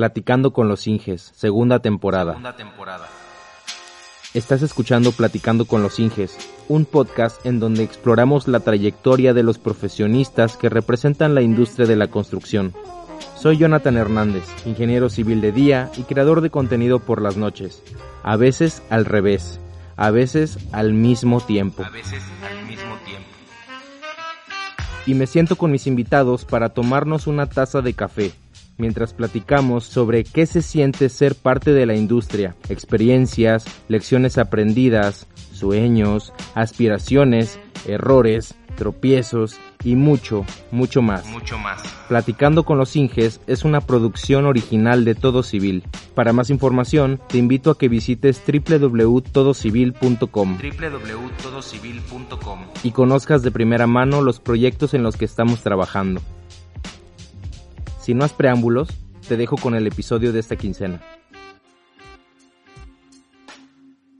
Platicando con los Inges, segunda temporada. Segunda temporada. Estás escuchando Platicando con los Inges, un podcast en donde exploramos la trayectoria de los profesionistas que representan la industria de la construcción. Soy Jonathan Hernández, ingeniero civil de día y creador de contenido por las noches. A veces al revés, a veces al mismo tiempo. A veces al mismo tiempo. Y me siento con mis invitados para tomarnos una taza de café mientras platicamos sobre qué se siente ser parte de la industria, experiencias, lecciones aprendidas, sueños, aspiraciones, errores, tropiezos y mucho, mucho más. Mucho más. Platicando con los Inges es una producción original de Todo Civil. Para más información, te invito a que visites www.todocivil.com www.todocivil.com y conozcas de primera mano los proyectos en los que estamos trabajando. Sin más preámbulos, te dejo con el episodio de esta quincena.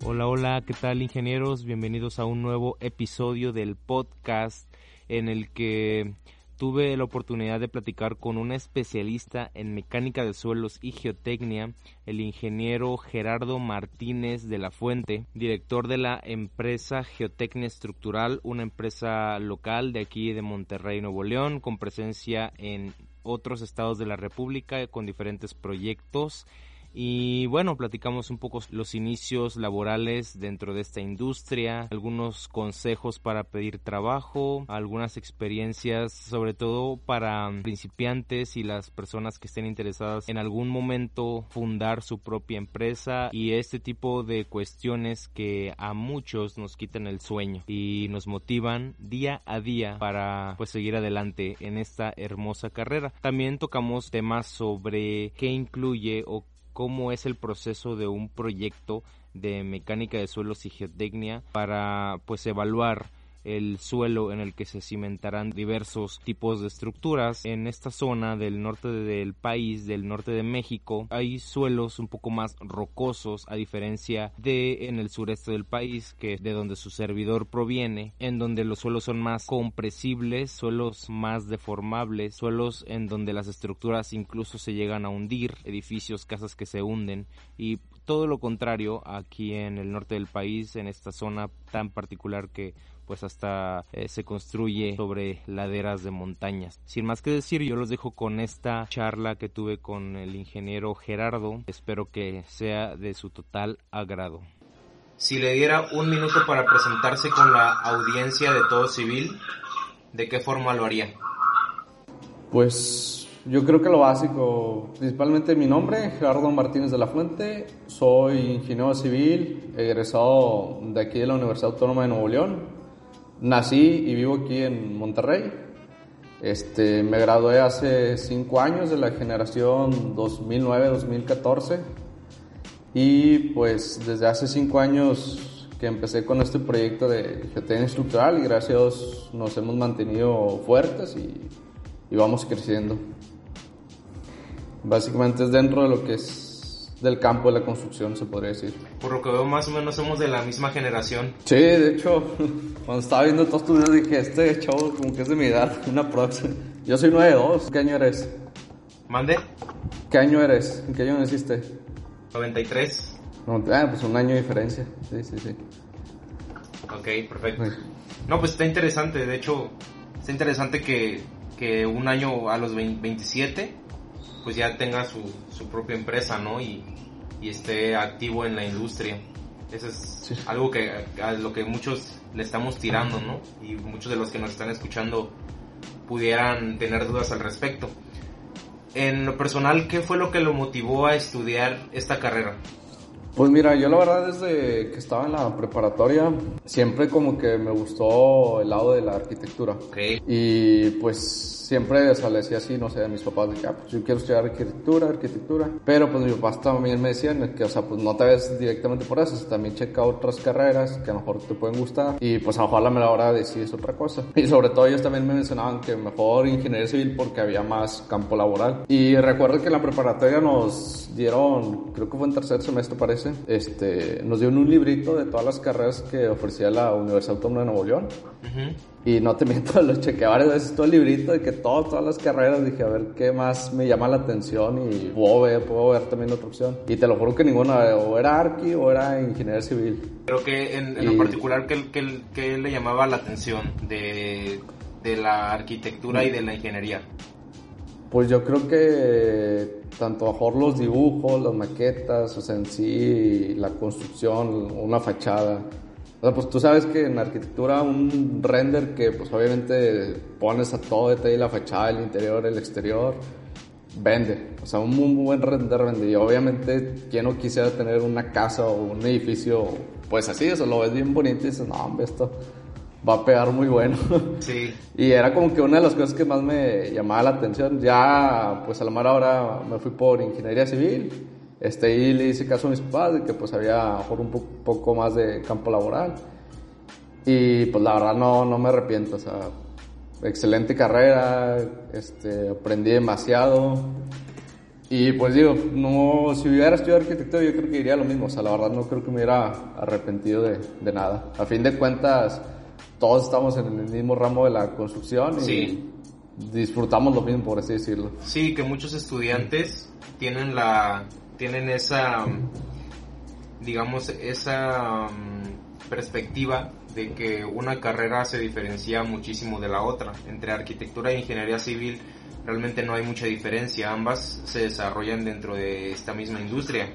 Hola, hola, ¿qué tal ingenieros? Bienvenidos a un nuevo episodio del podcast en el que tuve la oportunidad de platicar con un especialista en mecánica de suelos y geotecnia, el ingeniero Gerardo Martínez de la Fuente, director de la empresa Geotecnia Estructural, una empresa local de aquí de Monterrey, Nuevo León, con presencia en otros estados de la República con diferentes proyectos y bueno, platicamos un poco los inicios laborales dentro de esta industria, algunos consejos para pedir trabajo, algunas experiencias sobre todo para principiantes y las personas que estén interesadas en algún momento fundar su propia empresa y este tipo de cuestiones que a muchos nos quitan el sueño y nos motivan día a día para pues seguir adelante en esta hermosa carrera. También tocamos temas sobre qué incluye o cómo es el proceso de un proyecto de mecánica de suelos y geotecnia para pues evaluar el suelo en el que se cimentarán diversos tipos de estructuras. En esta zona del norte del país, del norte de México, hay suelos un poco más rocosos a diferencia de en el sureste del país, que de donde su servidor proviene, en donde los suelos son más compresibles, suelos más deformables, suelos en donde las estructuras incluso se llegan a hundir, edificios, casas que se hunden y todo lo contrario aquí en el norte del país, en esta zona tan particular que pues hasta eh, se construye sobre laderas de montañas. Sin más que decir, yo los dejo con esta charla que tuve con el ingeniero Gerardo. Espero que sea de su total agrado. Si le diera un minuto para presentarse con la audiencia de todo civil, ¿de qué forma lo haría? Pues yo creo que lo básico, principalmente mi nombre, Gerardo Martínez de la Fuente, soy ingeniero civil, egresado de aquí de la Universidad Autónoma de Nuevo León, Nací y vivo aquí en Monterrey. Este, me gradué hace cinco años de la generación 2009-2014 y pues desde hace cinco años que empecé con este proyecto de geotecnia estructural y gracias a Dios nos hemos mantenido fuertes y, y vamos creciendo. Básicamente es dentro de lo que es del campo de la construcción, se podría decir. Por lo que veo, más o menos somos de la misma generación. Sí, de hecho, cuando estaba viendo todos tus videos dije, este chavo como que es de mi edad, una próxima. Yo soy 9-2, ¿qué año eres? ¿Mande? ¿Qué año eres? ¿En qué año naciste? 93. ah, pues un año de diferencia, sí, sí, sí. Ok, perfecto. No, pues está interesante, de hecho, está interesante que, que un año a los 27 pues ya tenga su, su propia empresa, ¿no? Y, y, esté activo en la industria. Eso es algo que a lo que muchos le estamos tirando, ¿no? Y muchos de los que nos están escuchando pudieran tener dudas al respecto. En lo personal, ¿qué fue lo que lo motivó a estudiar esta carrera? Pues mira, yo la verdad desde que estaba en la preparatoria siempre como que me gustó el lado de la arquitectura. Okay. Y pues siempre, o sea, le decía así, no sé, a mis papás, de que, ah, pues yo quiero estudiar arquitectura, arquitectura. Pero pues mis papás también me decían que, o sea, pues no te ves directamente por eso, o sea, también checa otras carreras que a lo mejor te pueden gustar y pues a lo mejor a la mejor hora decides otra cosa. Y sobre todo ellos también me mencionaban que mejor ingeniería civil porque había más campo laboral. Y recuerdo que en la preparatoria nos dieron, creo que fue en tercer semestre parece, este, nos dieron un librito de todas las carreras que ofrecía la Universidad Autónoma de Nuevo León. Y no te miento, lo chequeé varias veces todo el librito de que todo, todas las carreras. Dije, a ver qué más me llama la atención y puedo ver, puedo ver también otra opción. Y te lo juro que ninguna, o era arqui o era ingeniero civil. Pero que en, lo particular, ¿qué, que le llamaba la atención de, de la arquitectura y de la ingeniería? Pues yo creo que tanto mejor los dibujos, las maquetas, o sea, en sí, la construcción, una fachada o sea, pues tú sabes que en arquitectura un render que pues obviamente pones a todo detalle la fachada, el interior, el exterior, vende. O sea, un muy buen render vende. Y obviamente, ¿quién no quisiera tener una casa o un edificio pues así? Eso lo ves bien bonito y dices, no, hombre, esto va a pegar muy bueno. Sí. y era como que una de las cosas que más me llamaba la atención. Ya, pues a la mera hora me fui por ingeniería civil este, y le hice caso a mis padres de que pues había por un poco más de campo laboral. Y pues la verdad no, no me arrepiento, o sea, excelente carrera, este, aprendí demasiado. Y pues digo, no, si hubiera estudiado arquitectura yo creo que iría lo mismo, o sea, la verdad no creo que me hubiera arrepentido de, de nada. A fin de cuentas, todos estamos en el mismo ramo de la construcción y disfrutamos lo mismo, por así decirlo. Sí, que muchos estudiantes tienen la tienen esa, digamos, esa mm, perspectiva de que una carrera se diferencia muchísimo de la otra. Entre arquitectura e ingeniería civil realmente no hay mucha diferencia, ambas se desarrollan dentro de esta misma industria.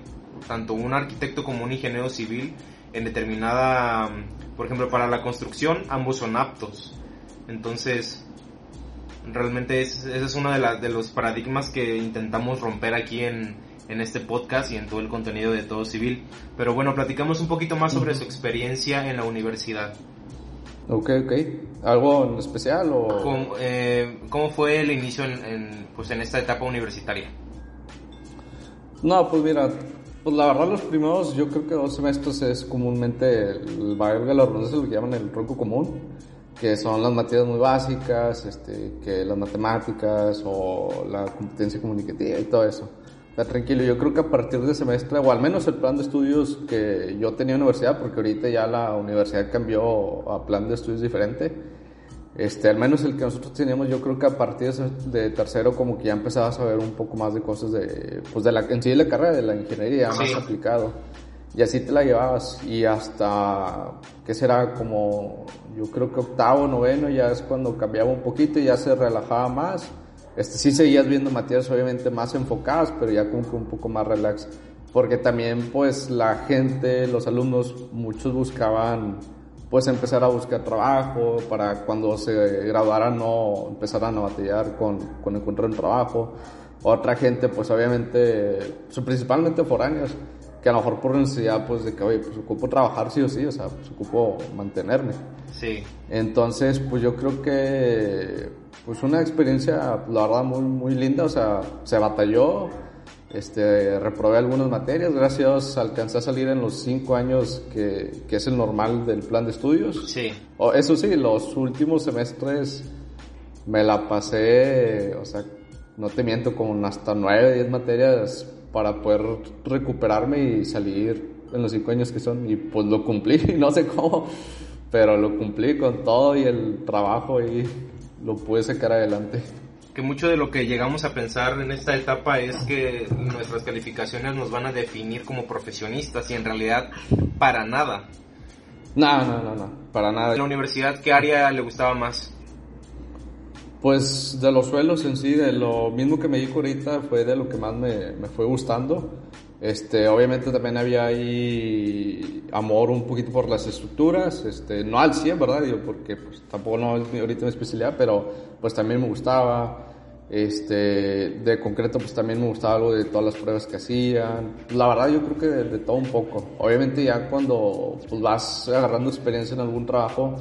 Tanto un arquitecto como un ingeniero civil en determinada, mm, por ejemplo, para la construcción, ambos son aptos. Entonces, realmente ese es uno de, de los paradigmas que intentamos romper aquí en, en este podcast y en todo el contenido de Todo Civil. Pero bueno, platicamos un poquito más sobre su experiencia en la universidad. Ok, ok. ¿Algo en especial o...? ¿Cómo, eh, ¿cómo fue el inicio en, pues en esta etapa universitaria? No, pues mira, pues la verdad los primeros, yo creo que dos semestres es comúnmente el valga la redundancia lo que llaman el tronco común, que son las materias muy básicas, este, que las matemáticas o la competencia comunicativa y todo eso tranquilo, yo creo que a partir de semestre, o al menos el plan de estudios que yo tenía en universidad, porque ahorita ya la universidad cambió a plan de estudios diferente, este, al menos el que nosotros teníamos, yo creo que a partir de tercero como que ya empezaba a saber un poco más de cosas de, pues de la, en sí de la carrera, de la ingeniería, más aplicado. Y así te la llevabas y hasta, ¿qué será? Como, yo creo que octavo, noveno, ya es cuando cambiaba un poquito y ya se relajaba más este, sí seguías viendo materias obviamente más enfocadas, pero ya como que un poco más relax. Porque también pues la gente, los alumnos, muchos buscaban pues empezar a buscar trabajo para cuando se graduaran no empezaran a batallar con, con encontrar un trabajo. Otra gente pues obviamente, principalmente foráneos, que a lo mejor por necesidad pues de que, oye, pues ocupo trabajar sí o sí, o sea, pues ocupo mantenerme. Sí. Entonces, pues yo creo que pues una experiencia, la verdad, muy, muy linda, o sea, se batalló, este, reprobé algunas materias, gracias alcancé a salir en los cinco años que, que es el normal del plan de estudios. Sí. O, eso sí, los últimos semestres me la pasé, o sea, no te miento, con hasta nueve, diez materias para poder recuperarme y salir en los cinco años que son, y pues lo cumplí, no sé cómo, pero lo cumplí con todo y el trabajo y lo puede sacar adelante. Que mucho de lo que llegamos a pensar en esta etapa es que nuestras calificaciones nos van a definir como profesionistas y en realidad para nada. No, no, no, no, para nada. ¿En la universidad qué área le gustaba más? Pues de los suelos en sí, de lo mismo que me dijo ahorita, fue de lo que más me, me fue gustando. Este, obviamente también había ahí amor un poquito por las estructuras, este, no al 100, ¿verdad? Digo, porque pues, tampoco no es ahorita mi especialidad, pero pues también me gustaba. Este, de concreto pues también me gustaba algo de todas las pruebas que hacían. La verdad yo creo que de, todo un poco. Obviamente ya cuando pues, vas agarrando experiencia en algún trabajo,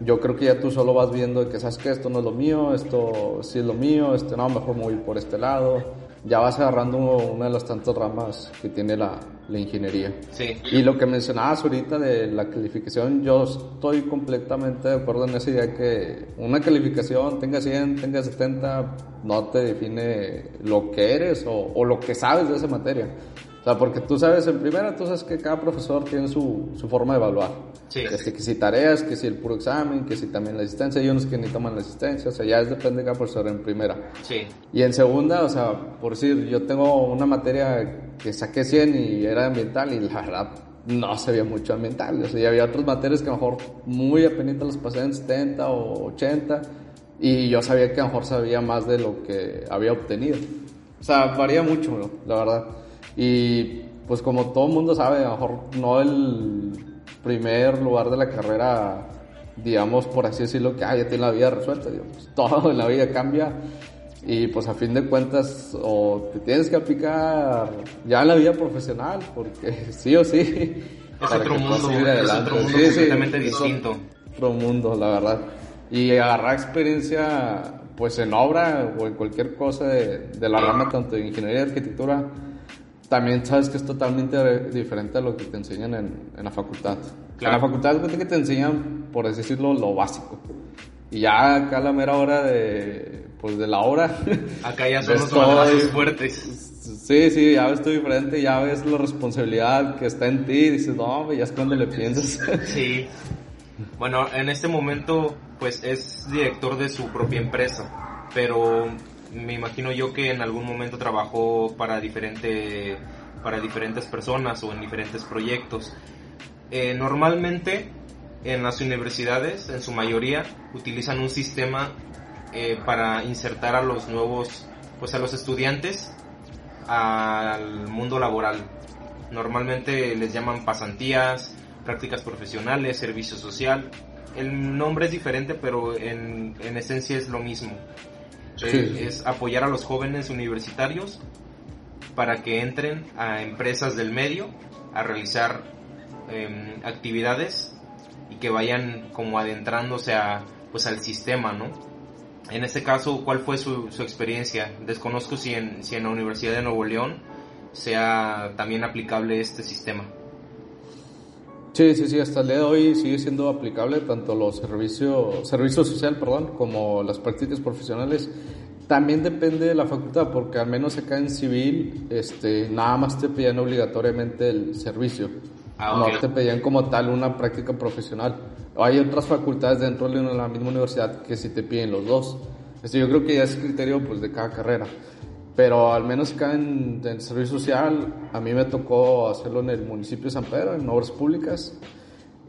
yo creo que ya tú solo vas viendo que sabes que esto no es lo mío, esto sí es lo mío, este no, mejor me voy por este lado ya vas agarrando una de las tantas ramas que tiene la, la ingeniería. Sí. Y lo que mencionabas ahorita de la calificación, yo estoy completamente de acuerdo en esa idea que una calificación, tenga 100, tenga 70, no te define lo que eres o, o lo que sabes de esa materia. Sea, porque tú sabes, en primera, tú sabes que cada profesor tiene su, su forma de evaluar. Sí. Este, que si tareas, que si el puro examen, que si también la asistencia. Hay unos que ni toman la asistencia. O sea, ya es, depende de cada profesor en primera. Sí. Y en segunda, o sea, por decir, yo tengo una materia que saqué 100 y era ambiental y la verdad no sabía mucho ambiental. O sea, ya había otras materias que a lo mejor muy apenas las pasé en 70 o 80 y yo sabía que a lo mejor sabía más de lo que había obtenido. O sea, varía mucho, ¿no? la verdad. Y pues como todo el mundo sabe, a lo mejor no el primer lugar de la carrera, digamos, por así decirlo, que ah, ya tiene la vida resuelta. Digo, pues, todo en la vida cambia y pues a fin de cuentas o te tienes que aplicar ya en la vida profesional, porque sí o sí. Es otro mundo, es otro mundo Sí, completamente distinto. Otro mundo, la verdad. Y agarrar experiencia, pues en obra o en cualquier cosa de, de la rama, tanto de ingeniería y arquitectura, también sabes que es totalmente diferente a lo que te enseñan en, en la facultad. Claro. En la facultad es que te enseñan, por decirlo, lo básico. Y ya acá a la mera hora de, pues de la hora. Acá ya son los todo fuertes. Sí, sí, ya ves tú diferente, ya ves la responsabilidad que está en ti y dices, no, ya es cuando le piensas. Sí. Bueno, en este momento, pues es director de su propia empresa, pero me imagino yo que en algún momento trabajó para diferente, para diferentes personas o en diferentes proyectos. Eh, normalmente en las universidades, en su mayoría, utilizan un sistema eh, para insertar a los nuevos, pues a los estudiantes al mundo laboral. Normalmente les llaman pasantías, prácticas profesionales, servicio social. El nombre es diferente, pero en, en esencia es lo mismo. Sí. Es apoyar a los jóvenes universitarios para que entren a empresas del medio a realizar em, actividades y que vayan como adentrándose a, pues al sistema, ¿no? En este caso, ¿cuál fue su, su experiencia? Desconozco si en, si en la Universidad de Nuevo León sea también aplicable este sistema. Sí, sí, sí, hasta el día de hoy sigue siendo aplicable tanto los servicios, servicio social, perdón, como las prácticas profesionales. También depende de la facultad, porque al menos acá en civil, este, nada más te pedían obligatoriamente el servicio. Ah, no ok. te pedían como tal una práctica profesional. Hay otras facultades dentro de la misma universidad que sí te piden los dos. Este, yo creo que ya es criterio pues, de cada carrera. Pero al menos acá en, en servicio social, a mí me tocó hacerlo en el municipio de San Pedro, en obras públicas.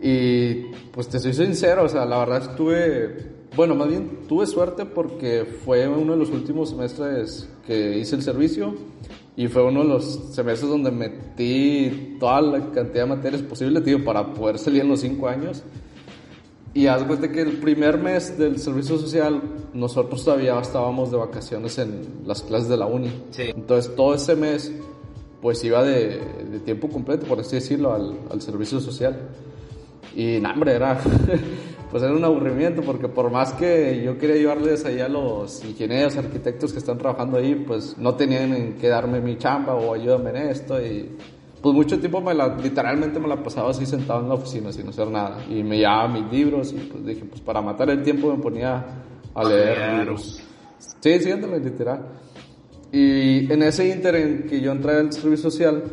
Y pues te soy sincero, o sea, la verdad estuve, bueno, más bien tuve suerte porque fue uno de los últimos semestres que hice el servicio y fue uno de los semestres donde metí toda la cantidad de materias posible, tío, para poder salir en los cinco años. Y haz cuenta que el primer mes del servicio social, nosotros todavía estábamos de vacaciones en las clases de la uni. Sí. Entonces todo ese mes, pues iba de, de tiempo completo, por así decirlo, al, al servicio social. Y no, hombre, era, pues era un aburrimiento, porque por más que yo quería ayudarles ahí a los ingenieros, arquitectos que están trabajando ahí, pues no tenían en qué darme mi chamba o ayúdame en esto. Y pues mucho tiempo me la, literalmente me la pasaba así sentado en la oficina sin hacer nada. Y me llevaba mis libros y pues dije, pues para matar el tiempo me ponía a leer Claro. libros. Sí, sí, literal. Y en ese inter en que yo entré al servicio social,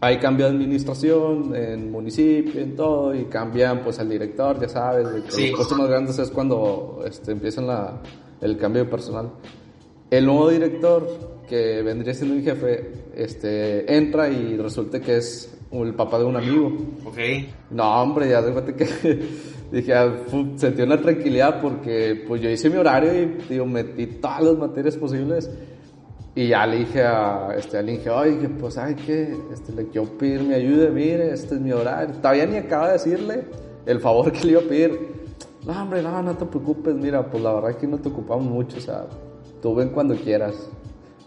hay cambio de administración en municipio, en todo, y cambian pues al director, ya sabes, Sí. los puestos más grandes es cuando este, empiezan la, el cambio de personal. El nuevo director, que vendría siendo mi jefe, este, entra y resulta que es el papá de un amigo. Ok. No, hombre, ya de que dije, ah, sentí una tranquilidad porque pues yo hice mi horario y digo, metí todas las materias posibles y ya le dije a este al Inge, oye, pues ay que este, le quiero pedir mi ayuda, mire, este es mi horario. Todavía ni acaba de decirle el favor que le iba a pedir. No, hombre, no, no te preocupes, mira, pues la verdad que no te ocupamos mucho, o sea, tú ven cuando quieras.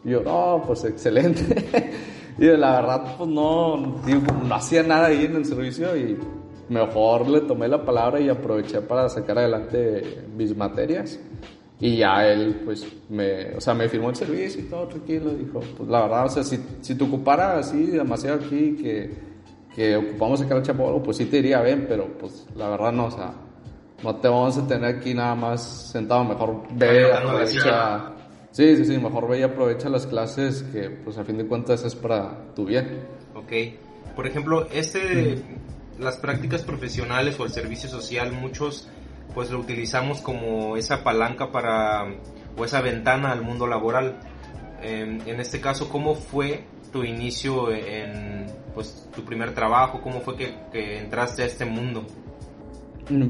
Y yo, no, pues excelente. y la verdad, pues no, digo, no hacía nada ahí en el servicio y mejor le tomé la palabra y aproveché para sacar adelante mis materias. Y ya él, pues, me, o sea, me firmó el servicio y todo tranquilo. Dijo, pues la verdad, o sea, si, si te ocupara así demasiado aquí que, que ocupamos sacar el chapolo, pues sí te iría bien, pero pues la verdad no, o sea, no te vamos a tener aquí nada más sentado, mejor ve, aprovecha. Sí, sí, sí, mejor ve y aprovecha las clases que pues a fin de cuentas es para tu bien. Ok. Por ejemplo, este, las prácticas profesionales o el servicio social, muchos pues lo utilizamos como esa palanca para, o esa ventana al mundo laboral. En, en este caso, ¿cómo fue tu inicio en pues tu primer trabajo? ¿Cómo fue que, que entraste a este mundo?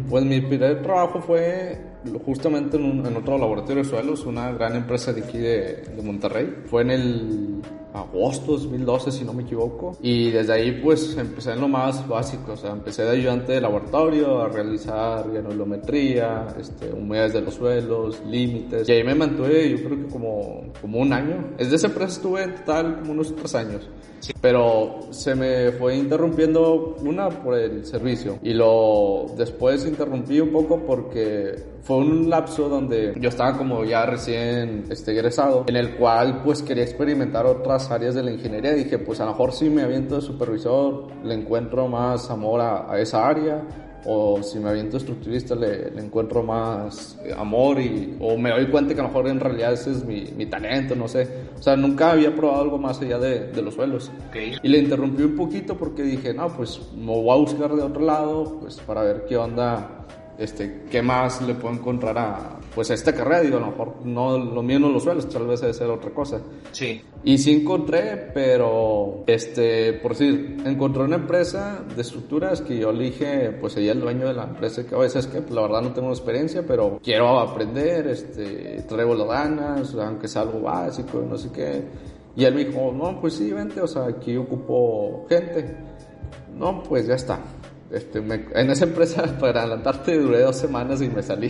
Pues mi primer trabajo fue justamente en, otro laboratorio de suelos, una gran empresa de aquí de, de, Monterrey. Fue en el agosto 2012, si no me equivoco. Y desde ahí, pues, empecé en lo más básico. O sea, empecé de ayudante de laboratorio a realizar granulometría, este, humedades de los suelos, límites. Y ahí me mantuve, yo creo que como, como un año. Desde esa empresa estuve en total como unos tres años. Pero se me fue interrumpiendo una por el servicio y lo después interrumpí un poco porque fue un lapso donde yo estaba como ya recién este, egresado, en el cual pues quería experimentar otras áreas de la ingeniería. Dije, pues a lo mejor si me aviento de supervisor, le encuentro más amor a, a esa área o si me aviento estructurista le, le, encuentro más amor y, o me doy cuenta que a lo mejor en realidad ese es mi, mi talento, no sé. O sea, nunca había probado algo más allá de, de los suelos. Okay. Y le interrumpí un poquito porque dije, no, pues me voy a buscar de otro lado, pues para ver qué onda este, qué más le puedo encontrar a, pues esta carrera, digo, a lo mejor no, lo mío no lo suelo, tal vez debe ser otra cosa. Sí. Y sí encontré, pero, este, por decir, encontré una empresa de estructuras que yo le dije, pues ella el dueño de la empresa, que a veces que, pues, la verdad no tengo experiencia, pero quiero aprender, este, traigo las ganas, aunque sea algo básico, no sé qué. Y él me dijo, no, pues sí, vente, o sea, aquí ocupo gente. No, pues ya está. Este, me, en esa empresa, para adelantarte, duré dos semanas y me salí.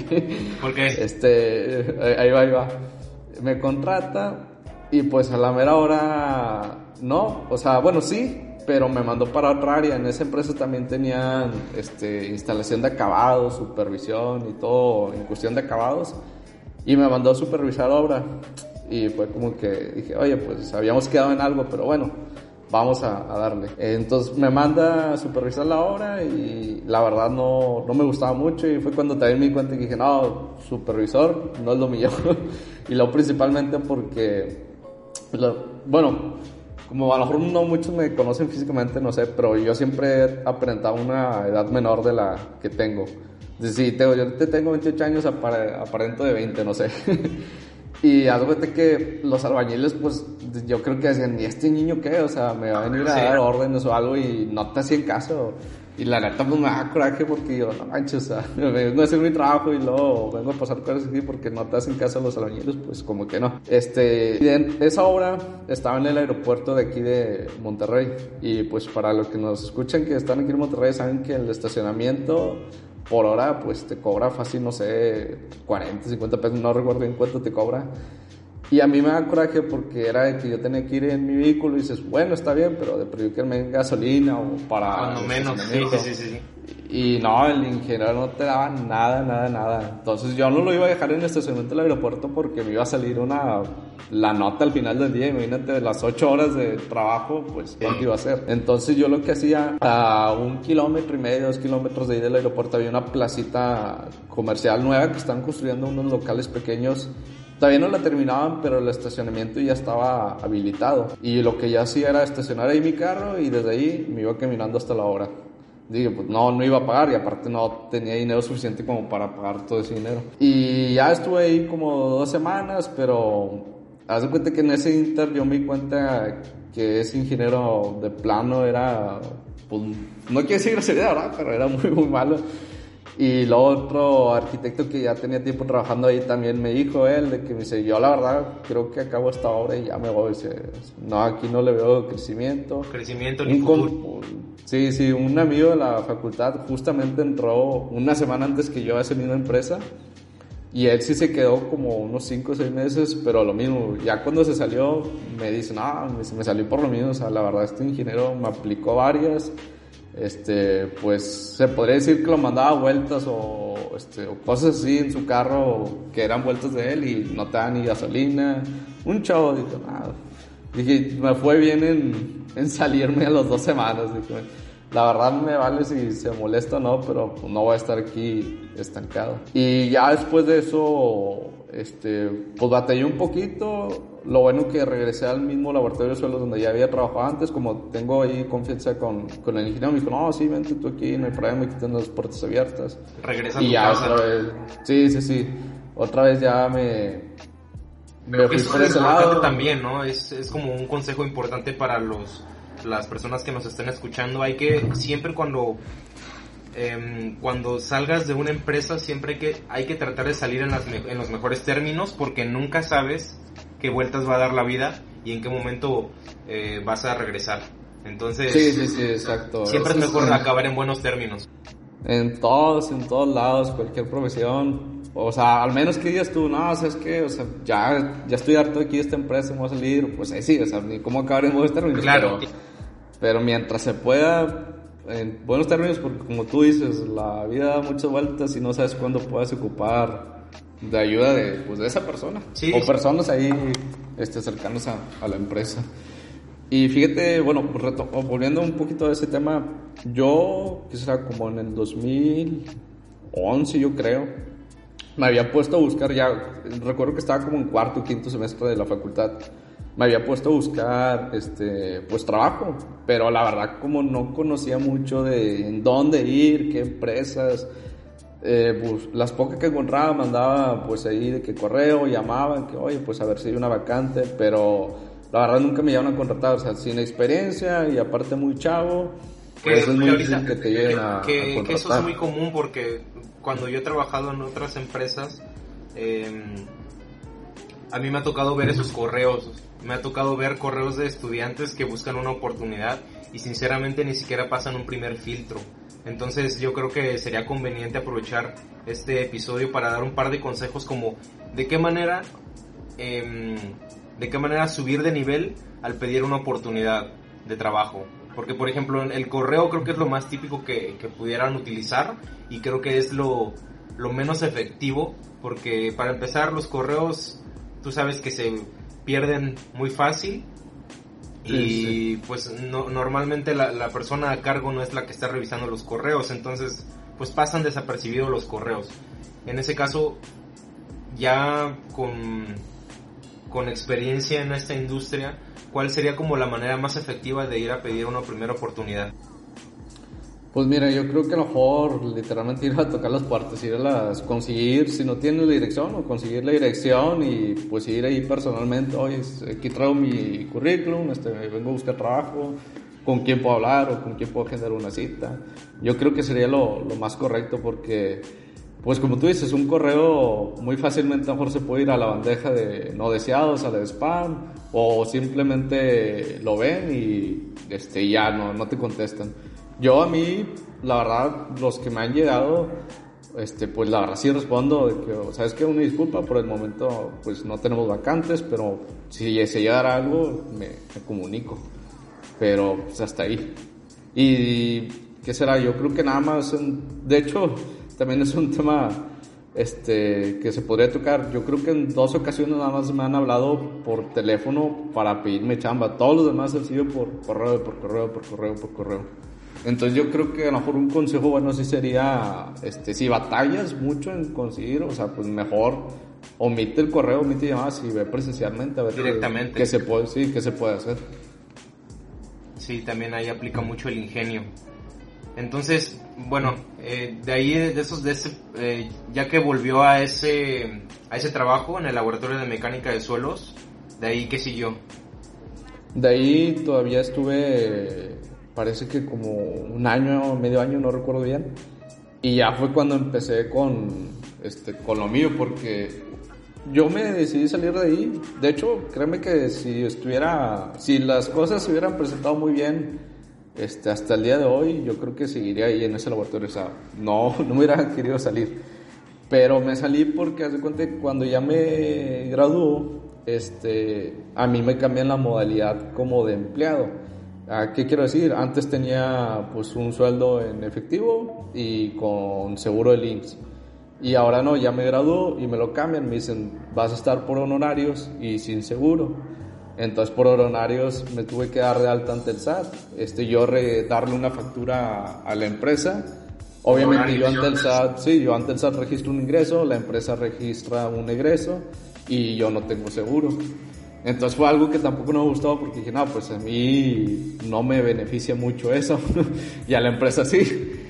¿Por qué? Este, ahí va, ahí va. Me contrata y pues a la mera hora, no, o sea, bueno, sí, pero me mandó para otra área. En esa empresa también tenían este, instalación de acabados, supervisión y todo en cuestión de acabados. Y me mandó a supervisar obra. Y fue como que dije, oye, pues habíamos quedado en algo, pero bueno vamos a, a, darle. Entonces me manda a supervisar la obra y la verdad no, no me gustaba mucho y fue cuando también me di cuenta que dije, no, supervisor no es lo mío. y lo principalmente porque, lo, bueno, como a lo mejor no muchos me conocen físicamente, no sé, pero yo siempre he aparentado una edad menor de la que tengo. Sí, tengo, yo te tengo 28 años, aparento de 20, no sé. Y algo de que los albañiles, pues yo creo que decían, ¿y este niño qué? O sea, me va a venir a dar órdenes o algo y no te hacían caso. Y la neta, pues me da coraje porque yo, no manches, o sea, vengo a hacer mi trabajo y luego vengo a pasar cosas así porque no te hacen caso a los albañiles, pues como que no. Este, y en esa obra estaba en el aeropuerto de aquí de Monterrey. Y pues para los que nos escuchan que están aquí en Monterrey, saben que el estacionamiento por hora, pues te cobra fácil, no sé, 40, 50 pesos, no recuerdo en cuánto te cobra. Y a mí me da coraje porque era de que yo tenía que ir en mi vehículo y dices, bueno, está bien, pero de perder en gasolina o para... Cuando menos, sí, sí, sí, sí. Y no, el ingeniero no te daba nada, nada, nada. Entonces yo no lo iba a dejar en el estacionamiento del aeropuerto porque me iba a salir una la nota al final del día. Imagínate, de las 8 horas de trabajo, pues ¿cuánto iba a hacer? Entonces yo lo que hacía, a un kilómetro y medio, dos kilómetros de ahí del aeropuerto, había una placita comercial nueva que están construyendo unos locales pequeños Todavía no la terminaban, pero el estacionamiento ya estaba habilitado. Y lo que ya hacía era estacionar ahí mi carro y desde ahí me iba caminando hasta la obra. Dije, pues no, no iba a pagar y aparte no tenía dinero suficiente como para pagar todo ese dinero. Y ya estuve ahí como dos semanas, pero haz de cuenta que en ese inter yo me di cuenta que ese ingeniero de plano era, pues, no quiero decir grosería, ¿verdad? Pero era muy, muy malo. Y luego otro arquitecto que ya tenía tiempo trabajando ahí también me dijo él, de que me dice, yo la verdad creo que acabo esta obra y ya me voy. Dice, no, aquí no le veo crecimiento. Crecimiento ni futuro. Sí, sí, un amigo de la facultad justamente entró una semana antes que yo a esa misma empresa. Y él sí se quedó como unos 5 o 6 meses, pero lo mismo, ya cuando se salió me dice, no, me, me salí por lo mismo, o sea, la verdad este ingeniero me aplicó varias, este, pues se podría decir que lo mandaba vueltas o, este, cosas así en su carro que eran vueltas de él y no te ni gasolina. Un chavo dijo, nada. Dije, me fue bien en, en salirme a las dos semanas. Dije, la verdad me vale si se molesta o no, pero pues, no voy a estar aquí estancado. Y ya después de eso, este, pues batallé un poquito. Lo bueno que regresé al mismo laboratorio de suelos donde ya había trabajado antes, como tengo ahí confianza con, con el ingeniero, me dijo, no, sí, vente tú aquí, no hay problema, aquí las puertas abiertas. Regresa y ya otra vez, sí, sí, sí, otra vez ya me... Me fui por ese lado. también, ¿no? Es, es como un consejo importante para los las personas que nos estén escuchando, hay que siempre cuando em, cuando salgas de una empresa siempre hay que hay que tratar de salir en, las, en los mejores términos porque nunca sabes qué vueltas va a dar la vida y en qué momento eh, vas a regresar. Entonces, exacto. Siempre es mejor acabar en buenos términos. En todos, en todos lados, cualquier profesión. O sea, al menos que digas tú, no, ¿sabes qué? O sea, ya, ya estoy harto aquí de esta empresa, me voy a salir. Pues ahí sí, o sea, ni cómo acabar en buenos términos. Claro. Pero mientras se pueda, en buenos términos, porque como tú dices, la vida da muchas vueltas y no sabes cuándo puedes ocupar de ayuda de, pues, de esa persona. o personas ahí este, cercanos a, a, la empresa. Y fíjate, bueno, volviendo un poquito a ese tema, yo, quizá como en el 2011, yo creo, me había puesto a buscar ya, recuerdo que estaba como en cuarto o quinto semestre de la facultad me había puesto a buscar este pues trabajo, pero la verdad como no conocía mucho de en dónde ir, qué empresas, eh, pues, las pocas que encontraba mandaba pues ahí de que correo, llamaban, que oye pues a ver si hay una vacante, pero la verdad nunca me llevan a contratar, o sea, sin experiencia y aparte muy chavo. Pues, es muy difícil que te lleguen a, que, que, eso es muy común porque cuando yo he trabajado en otras empresas, eh, a mí me ha tocado ver esos correos me ha tocado ver correos de estudiantes que buscan una oportunidad y sinceramente ni siquiera pasan un primer filtro. Entonces yo creo que sería conveniente aprovechar este episodio para dar un par de consejos como de qué manera em, de qué manera subir de nivel al pedir una oportunidad de trabajo. Porque por ejemplo el correo creo que es lo más típico que, que pudieran utilizar y creo que es lo, lo menos efectivo porque para empezar los correos tú sabes que se pierden muy fácil y pues no, normalmente la, persona a cargo no es la que está revisando los correos, entonces pues pasan desapercibidos los correos. En ese caso, ya con, con experiencia en esta industria, ¿cuál sería como la manera más efectiva de ir a pedir una primera oportunidad? Pues mira, yo creo que a lo mejor literalmente ir a tocar las puertas, ir a las, conseguir, si no tienes la dirección, o conseguir la dirección y pues ir ahí personalmente, oye, aquí traigo mi currículum, este, vengo a buscar trabajo, con quién puedo hablar o con quién puedo generar una cita. Yo creo que sería lo, lo más correcto porque, pues como tú dices, un correo muy fácilmente a lo mejor se puede ir a la bandeja de no deseados, a la de spam, o simplemente lo ven y este, ya no, no te contestan. Yo a mí, la verdad, los que me han llegado, este, pues la verdad sí respondo de que, ¿sabes qué? Una disculpa, por el momento pues no tenemos vacantes, pero si se llegara algo, me, comunico. Pero pues hasta ahí. Y, ¿qué será? Yo creo que nada más, de hecho, también es un tema este, que se podría tocar. Yo creo que en dos ocasiones nada más me han hablado por teléfono para pedirme chamba. Todos los demás han sido por correo, por correo, por correo, por correo. Entonces yo creo que a lo mejor un consejo bueno sí sería, este, si batallas mucho en conseguir, o sea, pues mejor omite el correo, omite llamadas y ve presencialmente a ver Directamente. Qué, se puede, sí, qué se puede hacer. Sí, también ahí aplica mucho el ingenio. Entonces, bueno, eh, de ahí, de esos, de ese, eh, ya que volvió a ese, a ese trabajo en el laboratorio de mecánica de suelos, de ahí, ¿qué siguió? De ahí todavía estuve parece que como un año, medio año, no recuerdo bien. Y ya fue cuando empecé con, este, con lo mío, porque yo me decidí salir de ahí. De hecho, créeme que si estuviera, si las cosas se hubieran presentado muy bien, este, hasta el día de hoy, yo creo que seguiría ahí en ese laboratorio. O sea, no, no hubiera querido salir. Pero me salí porque, hace cuenta, cuando ya me graduó, este, a mí me cambian la modalidad como de empleado. ¿Qué quiero decir? Antes tenía pues un sueldo en efectivo y con seguro de IMSS. Y ahora no, ya me graduó y me lo cambian. Me dicen, vas a estar por honorarios y sin seguro. Entonces por honorarios me tuve que dar de alta ante el SAT, este, yo darle una factura a la empresa. Obviamente yo ante el SAT, sí, yo ante el SAT registro un ingreso, la empresa registra un egreso y yo no tengo seguro. Entonces fue algo que tampoco me gustó porque dije, no, pues a mí no me beneficia mucho eso y a la empresa sí.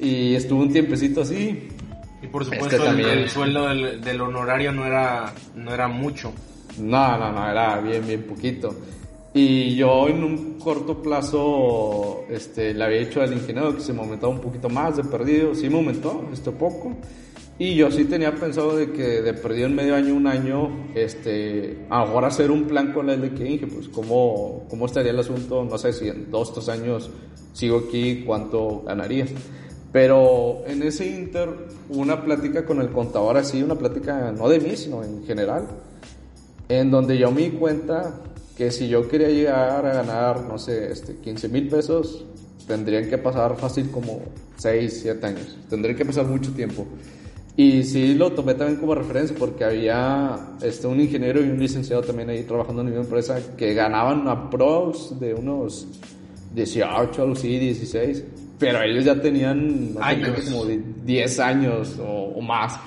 Y estuvo un tiempecito así. Y por supuesto también... el, sueldo del, del, honorario no era, no era mucho. No, no, no, era bien, bien poquito. Y yo en un corto plazo este, le había dicho al ingeniero que se me aumentaba un poquito más de perdido. Sí me aumentó, esto poco. Y yo sí tenía pensado de que de perdido en medio año, un año, este, a lo mejor hacer un plan con de que dije, pues cómo, cómo estaría el asunto, no sé si en dos, tres años sigo aquí, cuánto ganaría. Pero en ese inter, una plática con el contador así, una plática no de mí, sino en general, en donde yo me di cuenta que si yo quería llegar a ganar, no sé, este, 15 mil pesos, tendrían que pasar fácil como 6, 7 años. Tendría que pasar mucho tiempo. Y sí lo tomé también como referencia porque había este, un ingeniero y un licenciado también ahí trabajando en mi empresa que ganaban a pros de unos 18, algo así, 16. Pero ellos ya tenían como 10 años o, más.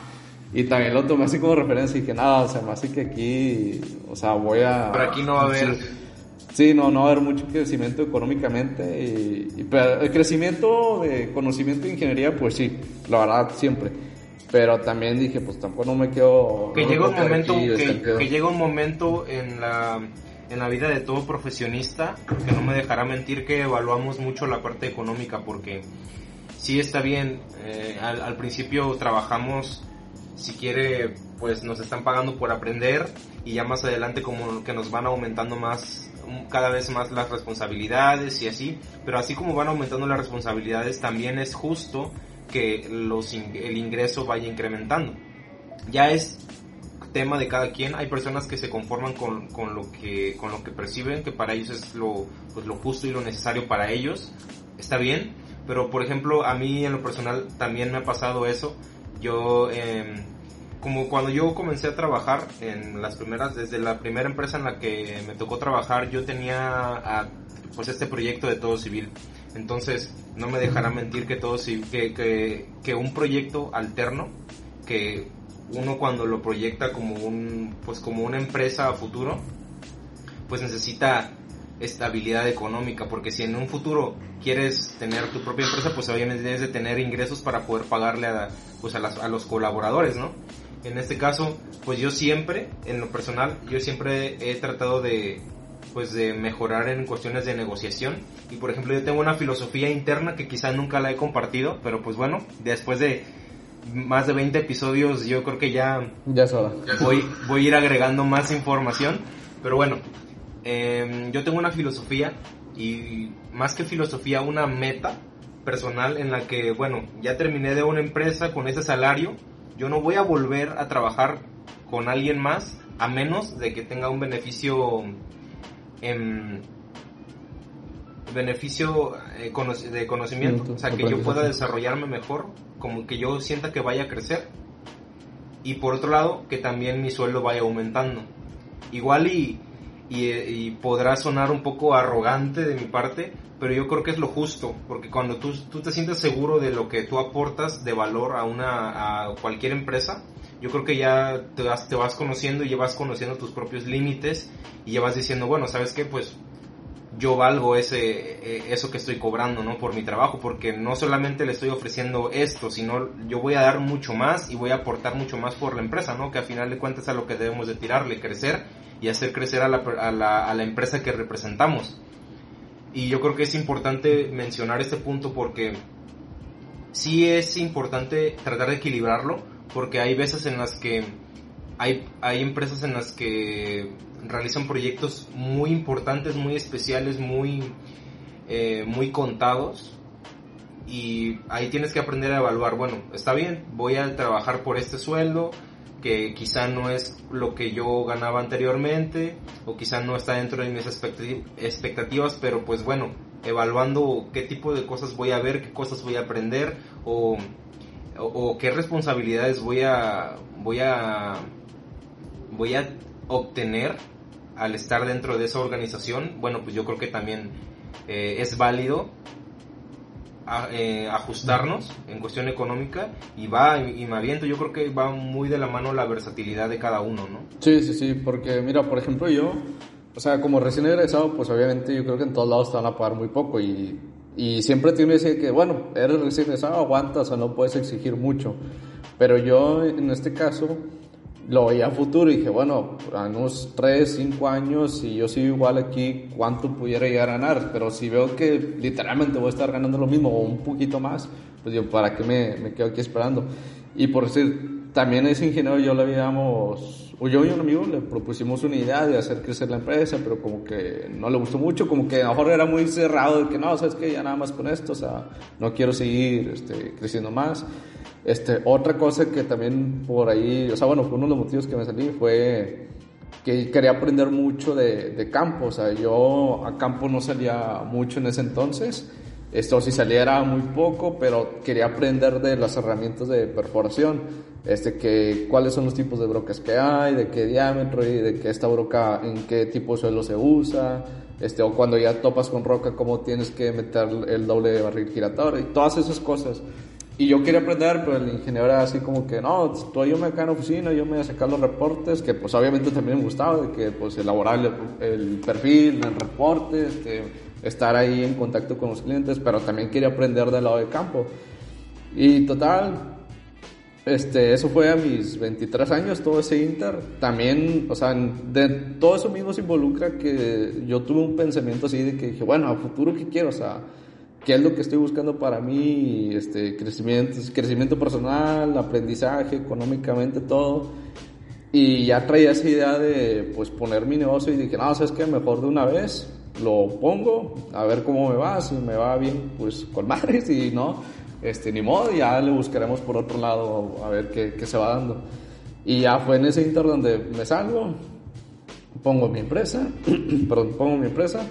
Y también lo tomé así como referencia y dije, nada, o sea, más que aquí, o sea, voy a... Pero aquí no va a haber... Sí, no, no va a haber mucho crecimiento económicamente. Y, pero el crecimiento de conocimiento de ingeniería, pues sí, la verdad, siempre pero también dije, pues tampoco no me quedo... Que llega un momento, que, llega un momento en la, en la vida de todo profesionista, que no me dejará mentir que evaluamos mucho la parte económica, porque sí está bien, eh, al, al principio trabajamos, si quiere, pues nos están pagando por aprender y ya más adelante como que nos van aumentando más cada vez más las responsabilidades y así, pero así como van aumentando las responsabilidades, también es justo que los, el ingreso vaya incrementando. Ya es tema de cada quien. Hay personas que se conforman con, con, lo, que, con lo que perciben, que para ellos es lo, pues lo justo y lo necesario para ellos. Está bien, pero por ejemplo, a mí en lo personal también me ha pasado eso. Yo, eh, como cuando yo comencé a trabajar en las primeras, desde la primera empresa en la que me tocó trabajar, yo tenía pues este proyecto de todo civil. Entonces, no me dejará mentir que todo que, que, que un proyecto alterno, que uno cuando lo proyecta como un, pues como una empresa a futuro, pues necesita estabilidad económica, porque si en un futuro quieres tener tu propia empresa, pues obviamente debes de tener ingresos para poder pagarle a, pues a, a los colaboradores, ¿no? En este caso, pues yo siempre, en lo personal, yo siempre he tratado de, pues de mejorar en cuestiones de negociación. Y por ejemplo yo tengo una filosofía interna que quizá nunca la he compartido pero pues bueno después de más de 20 episodios yo creo que ya ya voy voy a ir agregando más información. Pero bueno em, yo tengo una filosofía y más que filosofía una meta personal en la que bueno ya terminé de una empresa con ese salario yo no voy a volver a trabajar con alguien más a menos de que tenga un beneficio en beneficio eh, de conocimiento, o sea, que yo pueda desarrollarme mejor, como que yo sienta que vaya a crecer. Y por otro lado, que también mi sueldo vaya aumentando. Igual y, y, podrá sonar un poco arrogante de mi parte, pero yo creo que es lo justo, porque cuando tú, tú te sientes seguro de lo que tú aportas de valor a, una, a cualquier empresa, yo creo que ya te vas, te vas conociendo y llevas conociendo tus propios límites y ya vas diciendo, bueno, ¿sabes qué? Pues yo valgo ese, e, eso que estoy cobrando, ¿no? Por mi trabajo, porque no solamente le estoy ofreciendo esto, sino yo voy a dar mucho más y voy a aportar mucho más por la empresa, ¿no? Que a final de cuentas a lo que debemos de tirarle, crecer y hacer crecer a la, a la, a la empresa que representamos. Y yo creo que es importante mencionar este punto porque sí es importante tratar de equilibrarlo, porque hay veces en las que hay, hay empresas en las que realizan proyectos muy importantes, muy especiales, muy, eh, muy contados. Y ahí tienes que aprender a evaluar, bueno, está bien, voy a trabajar por este sueldo, que quizá no es lo que yo ganaba anteriormente o quizá no está dentro de mis expectativas, pero pues bueno, evaluando qué tipo de cosas voy a ver, qué cosas voy a aprender o o, qué responsabilidades voy a voy a voy a obtener al estar dentro de esa organización, bueno, pues yo creo que también eh, es válido eh, ajustarnos en cuestión económica y va y, me aviento. Yo creo que va muy de la mano la versatilidad de cada uno, ¿no? Sí, sí, sí, porque mira, por ejemplo, yo, o sea, como recién egresado, pues obviamente yo creo que en todos lados te van a pagar muy poco y, y siempre tienes que decir que, bueno, eres recién egresado, aguantas o no puedes exigir mucho. Pero yo, en este caso, lo veía a futuro y dije, bueno, a unos 3, 5 años, si yo sigo igual aquí, ¿cuánto pudiera llegar a ganar? Pero si veo que literalmente voy a estar ganando lo mismo o un poquito más, pues yo, ¿para qué me, me quedo aquí esperando? Y por decir, también ese ingeniero yo le habíamos, o yo y un amigo le propusimos una idea de hacer crecer la empresa, pero como que no le gustó mucho, como que a lo mejor era muy cerrado, de que no, sabes que ya nada más con esto, o sea, no quiero seguir este, creciendo más. Este, otra cosa que también por ahí, o sea, bueno, fue uno de los motivos que me salí fue que quería aprender mucho de, de campo, o sea, yo a campo no salía mucho en ese entonces, esto si salía era muy poco, pero quería aprender de las herramientas de perforación, este, que, cuáles son los tipos de brocas que hay, de qué diámetro y de qué esta broca, en qué tipo de suelo se usa, este, o cuando ya topas con roca, cómo tienes que meter el doble de barril giratorio y todas esas cosas. Y yo quería aprender, pero el ingeniero era así como que, no, tú yo me acá en oficina, yo me voy a sacar los reportes, que pues obviamente también me gustaba, de que pues elaborar el, el perfil, el reporte, este, estar ahí en contacto con los clientes, pero también quería aprender del lado de campo. Y total, este, eso fue a mis 23 años, todo ese Inter. También, o sea, de todo eso mismo se involucra que yo tuve un pensamiento así de que dije, bueno, a futuro, ¿qué quiero? O sea, qué es lo que estoy buscando para mí, este, crecimiento, crecimiento personal, aprendizaje, económicamente, todo. Y ya traía esa idea de, pues, poner mi negocio y dije, no, ¿sabes qué? Mejor de una vez lo pongo, a ver cómo me va, si me va bien, pues, con madres, y no, este, ni modo, ya le buscaremos por otro lado a ver qué, qué se va dando. Y ya fue en ese inter donde me salgo, pongo mi empresa, perdón, pongo mi empresa,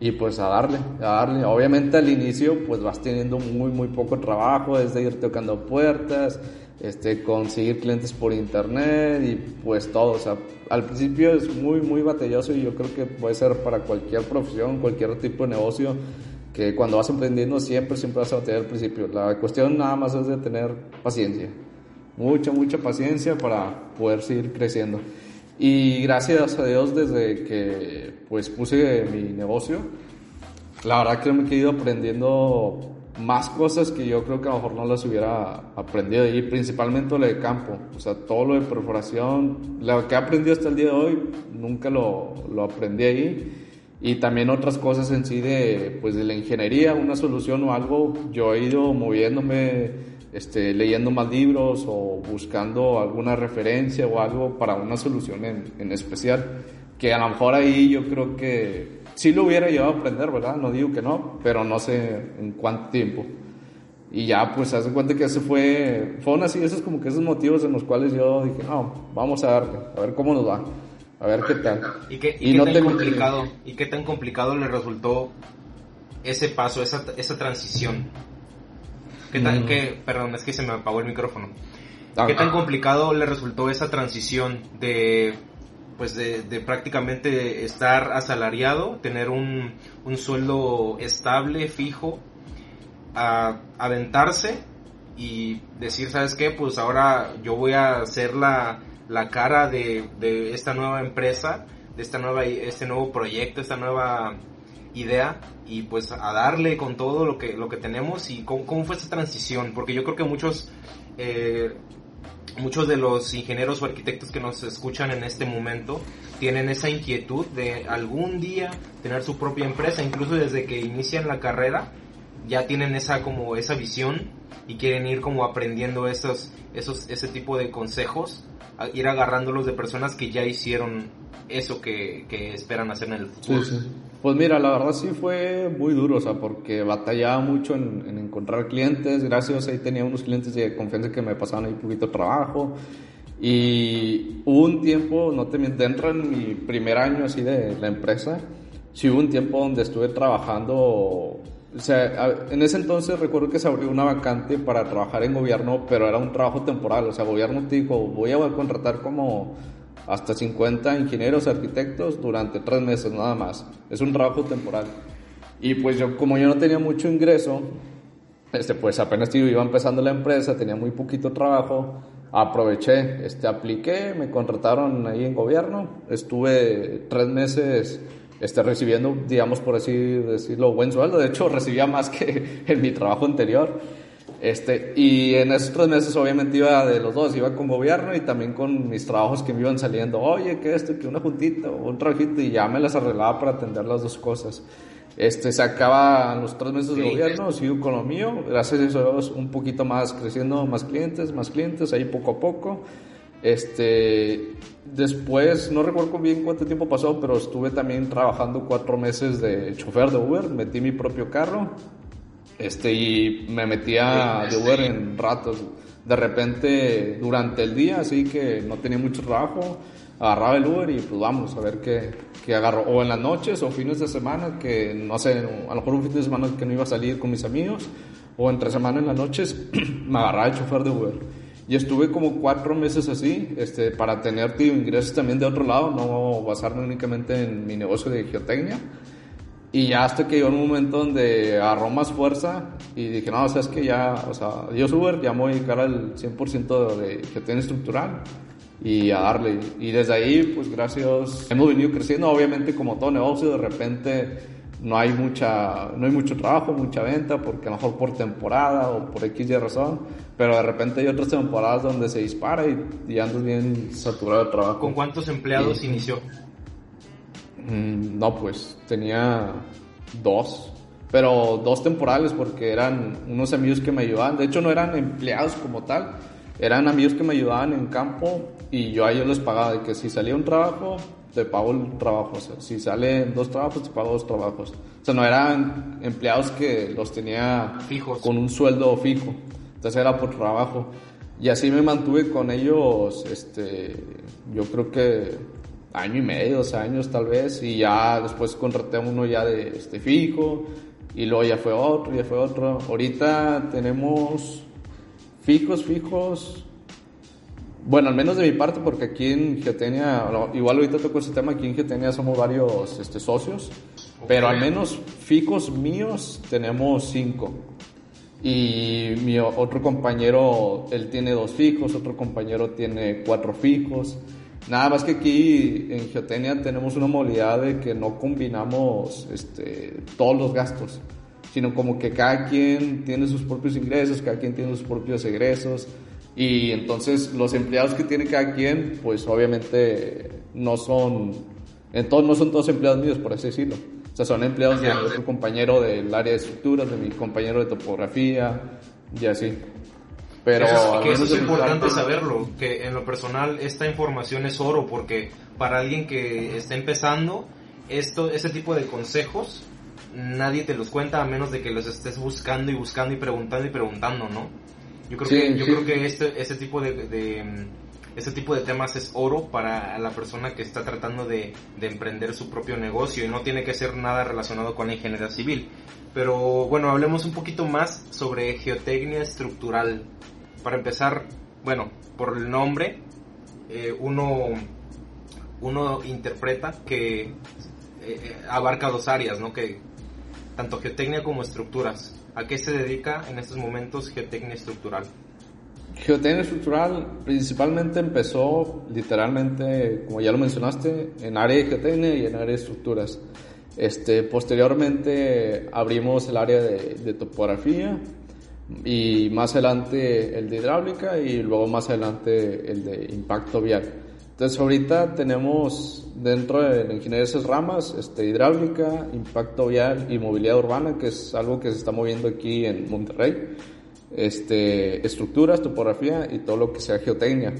y pues a darle, a darle. Obviamente al inicio pues vas teniendo muy muy poco trabajo, desde ir tocando puertas, este, conseguir clientes por internet y pues todo. O sea, al principio es muy muy batalloso y yo creo que puede ser para cualquier profesión, cualquier tipo de negocio que cuando vas emprendiendo siempre siempre vas a batallar al principio. La cuestión nada más es de tener paciencia. Mucha, mucha paciencia para poder seguir creciendo. Y gracias a Dios desde que pues puse mi negocio, la verdad que me he ido aprendiendo más cosas que yo creo que a lo mejor no las hubiera aprendido y principalmente lo de campo, o sea, todo lo de perforación, lo que he aprendido hasta el día de hoy, nunca lo, lo aprendí ahí y también otras cosas en sí de, pues de la ingeniería, una solución o algo, yo he ido moviéndome este, leyendo más libros o buscando alguna referencia o algo para una solución en, en, especial. Que a lo mejor ahí yo creo que sí lo hubiera llevado a aprender, ¿verdad? No digo que no, pero no sé en cuánto tiempo. Y ya, pues, hace cuenta que ese fue, fueron así, esos como que esos motivos en los cuales yo dije, no, vamos a darle, a ver cómo nos va, a ver qué tal. ¿Y qué, y, qué tan complicado, ¿Y qué tan complicado le resultó ese paso, esa, esa transición? ¿Qué tan, mm. perdón, es que se me apagó el micrófono. ¿Qué tan complicado le resultó esa transición de, pues de, prácticamente estar asalariado, tener un, un sueldo estable, fijo, a aventarse y decir, ¿sabes qué? Pues ahora yo voy a ser la, la cara de, de esta nueva empresa, de esta nueva, este nuevo proyecto, esta nueva idea y pues a darle con todo lo que, lo que tenemos y cómo, fue esa transición, porque yo creo que muchos, eh, muchos de los ingenieros o arquitectos que nos escuchan en este momento tienen esa inquietud de algún día tener su propia empresa, incluso desde que inician la carrera ya tienen esa como esa visión y quieren ir como aprendiendo esos, esos, ese tipo de consejos, ir agarrándolos de personas que ya hicieron eso que, que esperan hacer en el futuro. Pues mira, la verdad sí fue muy duro, o sea, porque batallaba mucho en, encontrar clientes, gracias ahí tenía unos clientes de confianza que me pasaban ahí poquito de trabajo. Y hubo un tiempo, no te dentro en mi primer año así de la empresa, sí hubo un tiempo donde estuve trabajando, o sea, en ese entonces recuerdo que se abrió una vacante para trabajar en gobierno, pero era un trabajo temporal, o sea, gobierno te dijo, voy a contratar como hasta 50 ingenieros, arquitectos durante tres meses nada más. Es un trabajo temporal. Y pues yo, como yo no tenía mucho ingreso, este, pues apenas iba empezando la empresa, tenía muy poquito trabajo, aproveché, este, apliqué, me contrataron ahí en gobierno, estuve tres meses este, recibiendo, digamos por así decirlo, buen sueldo, de hecho recibía más que en mi trabajo anterior. Este, y en esos tres meses obviamente iba de los dos, iba con gobierno y también con mis trabajos que me iban saliendo, oye, que esto, que una juntita o un trabajito y ya me las arreglaba para atender las dos cosas. Este, se acaban los tres meses de gobierno, sigo con lo mío, gracias a eso un poquito más creciendo, más clientes, más clientes, ahí poco a poco. Este, después, no recuerdo bien cuánto tiempo pasó, pero estuve también trabajando cuatro meses de chofer de Uber, metí mi propio carro, este, y me metía de Uber en ratos. De repente, durante el día, así que no tenía mucho trabajo, agarraba el Uber y pues vamos a ver qué, qué agarro. O en las noches o fines de semana, que no sé, a lo mejor un fin de semana que no iba a salir con mis amigos, o entre semana en las noches, me agarraba el chofer de Uber. Y estuve como cuatro meses así, este, para tener tío, ingresos también de otro lado, no basarme únicamente en mi negocio de geotecnia. Y ya hasta que llegó un momento donde agarró más fuerza y dije, no, o sea, es que ya, o sea, yo Uber ya me voy a dedicar al 100% de geotecnia estructural y a darle. Y desde ahí, pues gracias, hemos venido creciendo, obviamente como todo negocio, de repente no hay mucha, no hay mucho trabajo, mucha venta, porque a lo mejor por temporada o por X y razón, pero de repente hay otras temporadas donde se dispara y, y andas bien saturado de trabajo. ¿Con cuántos empleados inició? Mm, no, pues tenía dos, pero dos temporales porque eran unos amigos que me ayudaban, de hecho no eran empleados como tal, eran amigos que me ayudaban en campo y yo a ellos les pagaba de que si salía un trabajo, te pago el trabajo. O sea, si salen dos trabajos, te pago dos trabajos. O sea, no eran empleados que los tenía Fijos. con un sueldo fijo. Entonces era por trabajo. Y así me mantuve con ellos, este, yo creo que año y medio, dos años tal vez. Y ya después contraté a uno ya de este fijo. Y luego ya fue otro, ya fue otro. Ahorita tenemos fijos, fijos, bueno, al menos de mi parte, porque aquí en Geotenia, igual ahorita toco ese tema, aquí en Geotenia somos varios este, socios, pero al menos fijos míos tenemos cinco. Y mi otro compañero, él tiene dos fijos, otro compañero tiene cuatro fijos. Nada más que aquí en Geotenia tenemos una modalidad de que no combinamos este, todos los gastos, sino como que cada quien tiene sus propios ingresos, cada quien tiene sus propios egresos. Y entonces los empleados que tiene cada quien, pues obviamente no son, entonces no son todos empleados míos, por así decirlo. O sea, son empleados de otro compañero del área de estructuras, de mi compañero de topografía y así. Pero eso, es, es importante saberlo, que en lo personal esta información es oro, porque para alguien que está empezando, esto, ese tipo de consejos nadie te los cuenta a menos de que los estés buscando y buscando y preguntando y preguntando, ¿no? Yo creo que, yo creo que este, este tipo de, este tipo de temas es oro para la persona que está tratando de, de, emprender su propio negocio y no tiene que ser nada relacionado con la ingeniería civil. Pero bueno, hablemos un poquito más sobre geotecnia estructural. Para empezar, bueno, por el nombre, eh, uno, uno interpreta que eh, eh, abarca dos áreas, ¿no? Que tanto geotecnia como estructuras. ¿A qué se dedica en estos momentos Geotecnia Estructural? Geotecnia Estructural principalmente empezó literalmente, como ya lo mencionaste, en área de geotecnia y en área de estructuras. Este, posteriormente abrimos el área de, de topografía y más adelante el de hidráulica y luego más adelante el de impacto vial. Entonces ahorita tenemos dentro de la ingeniería esas ramas, este, hidráulica, impacto vial y movilidad urbana, que es algo que se está moviendo aquí en Monterrey. Este, estructuras, topografía y todo lo que sea geotecnia.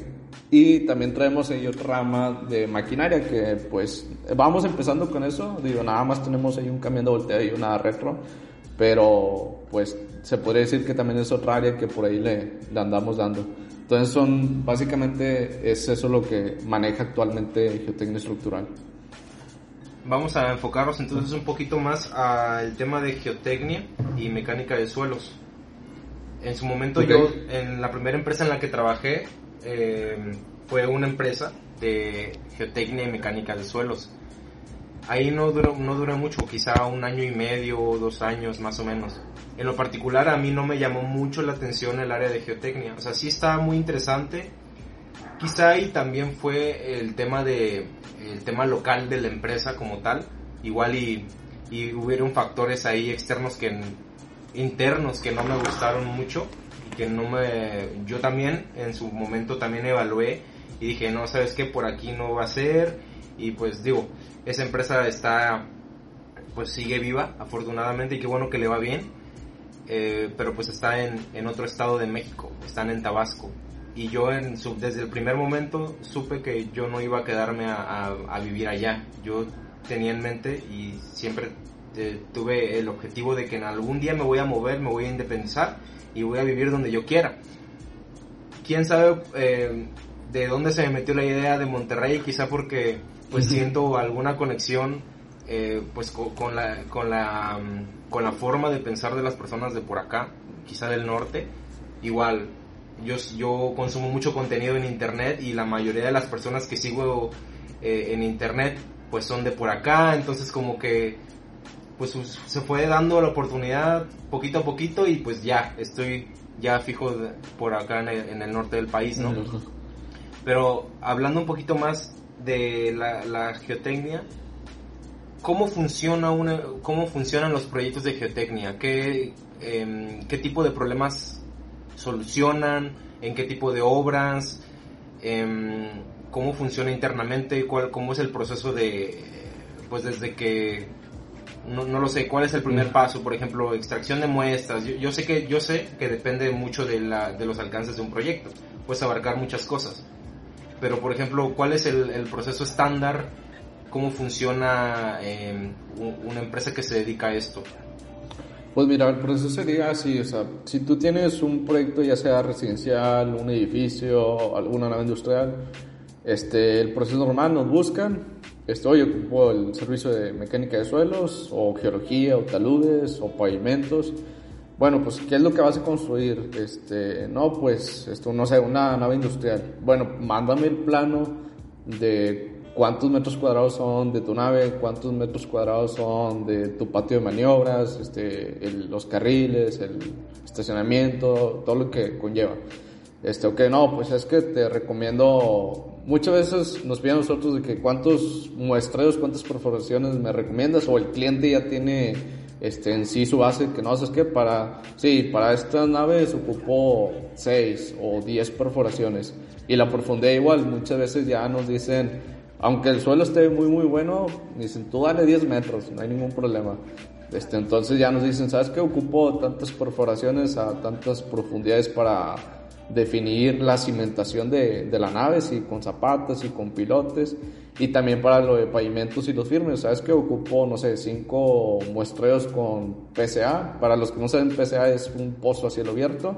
Y también traemos ahí otra rama de maquinaria que pues vamos empezando con eso. Digo, nada más tenemos ahí un camión de volteo y una retro. Pero pues se podría decir que también es otra área que por ahí le, le andamos dando. Entonces son, básicamente es eso lo que maneja actualmente Geotecnia Estructural. Vamos a enfocarnos entonces un poquito más al tema de geotecnia y mecánica de suelos. En su momento yo, en la primera empresa en la que trabajé, eh, fue una empresa de geotecnia y mecánica de suelos. Ahí no duró, no duró mucho, quizá un año y medio o dos años más o menos. En lo particular a mí no me llamó mucho la atención el área de geotecnia. O sea, sí estaba muy interesante. Quizá ahí también fue el tema de el tema local de la empresa como tal. Igual y, y hubieron factores ahí externos que internos que no me gustaron mucho y que no me yo también en su momento también evalué y dije, "No, sabes qué, por aquí no va a ser." Y pues digo, esa empresa está pues sigue viva afortunadamente y qué bueno que le va bien eh, pero pues está en, en, otro estado de México están en Tabasco. Y yo en desde el primer momento supe que yo no iba a quedarme a, a, vivir allá. Yo tenía en mente y siempre eh, tuve el objetivo de que en algún día me voy a mover me voy a independizar y voy a vivir donde yo quiera. Quién sabe eh, de dónde se me metió la idea de Monterrey quizá porque pues siento alguna conexión eh, pues con, la, con, la, mm, con la forma de pensar de las personas de por acá, quizá del norte. Igual, yo, yo consumo mucho contenido en internet y la mayoría de las personas que sigo eh, en internet pues son de por acá, entonces como que pues se fue dando la oportunidad poquito a poquito y pues ya estoy ya fijo por acá en el, en el norte del país, ¿no? Pero hablando un poquito más de la, geotecnia, ¿cómo, funciona una, ¿cómo funcionan los proyectos de geotecnia? ¿Qué, em, ¿Qué tipo de problemas solucionan? ¿En qué tipo de obras? Em, ¿Cómo funciona internamente? ¿Cuál, ¿Cómo es el proceso de, pues desde que no, no, lo sé, ¿cuál es el primer mm. paso? Por ejemplo, extracción de muestras. Yo, sé que yo sé que depende mucho de, la, de los alcances de un proyecto. Puedes abarcar muchas cosas pero por ejemplo, ¿cuál es el, el proceso estándar? ¿Cómo funciona eh, una empresa que se dedica a esto? Pues mira, el proceso sería así, o sea, si tú tienes un proyecto ya sea residencial, un edificio, alguna nave industrial, este, el proceso normal nos buscan, estoy ocupo el servicio de mecánica de suelos, o geología, o taludes, o pavimentos, bueno, pues, ¿qué es lo que vas a construir? Este, no, pues, esto, no sé, una nave industrial. Bueno, mándame el plano de cuántos metros cuadrados son de tu nave, cuántos metros cuadrados son de tu patio de maniobras, este, los carriles, el estacionamiento, todo lo que conlleva. Este, ok, no, pues es que te recomiendo, muchas veces nos piden a nosotros de que cuántos muestreos, cuántas perforaciones me recomiendas o el cliente ya tiene este, en sí su base, que no, sé qué, para, sí, para esta nave se ocupó 6 o 10 perforaciones y la profundidad igual, muchas veces ya nos dicen, aunque el suelo esté muy muy bueno, dicen, tú dale 10 metros, no hay ningún problema. Este, entonces ya nos dicen, ¿sabes qué? Ocupo tantas perforaciones a tantas profundidades para definir la cimentación de, de la nave, si con zapatas y con pilotes, y también para lo de pavimentos y los firmes. Sabes que ocupo, no sé, cinco muestreos con PCA. Para los que no saben, PCA es un pozo a cielo abierto.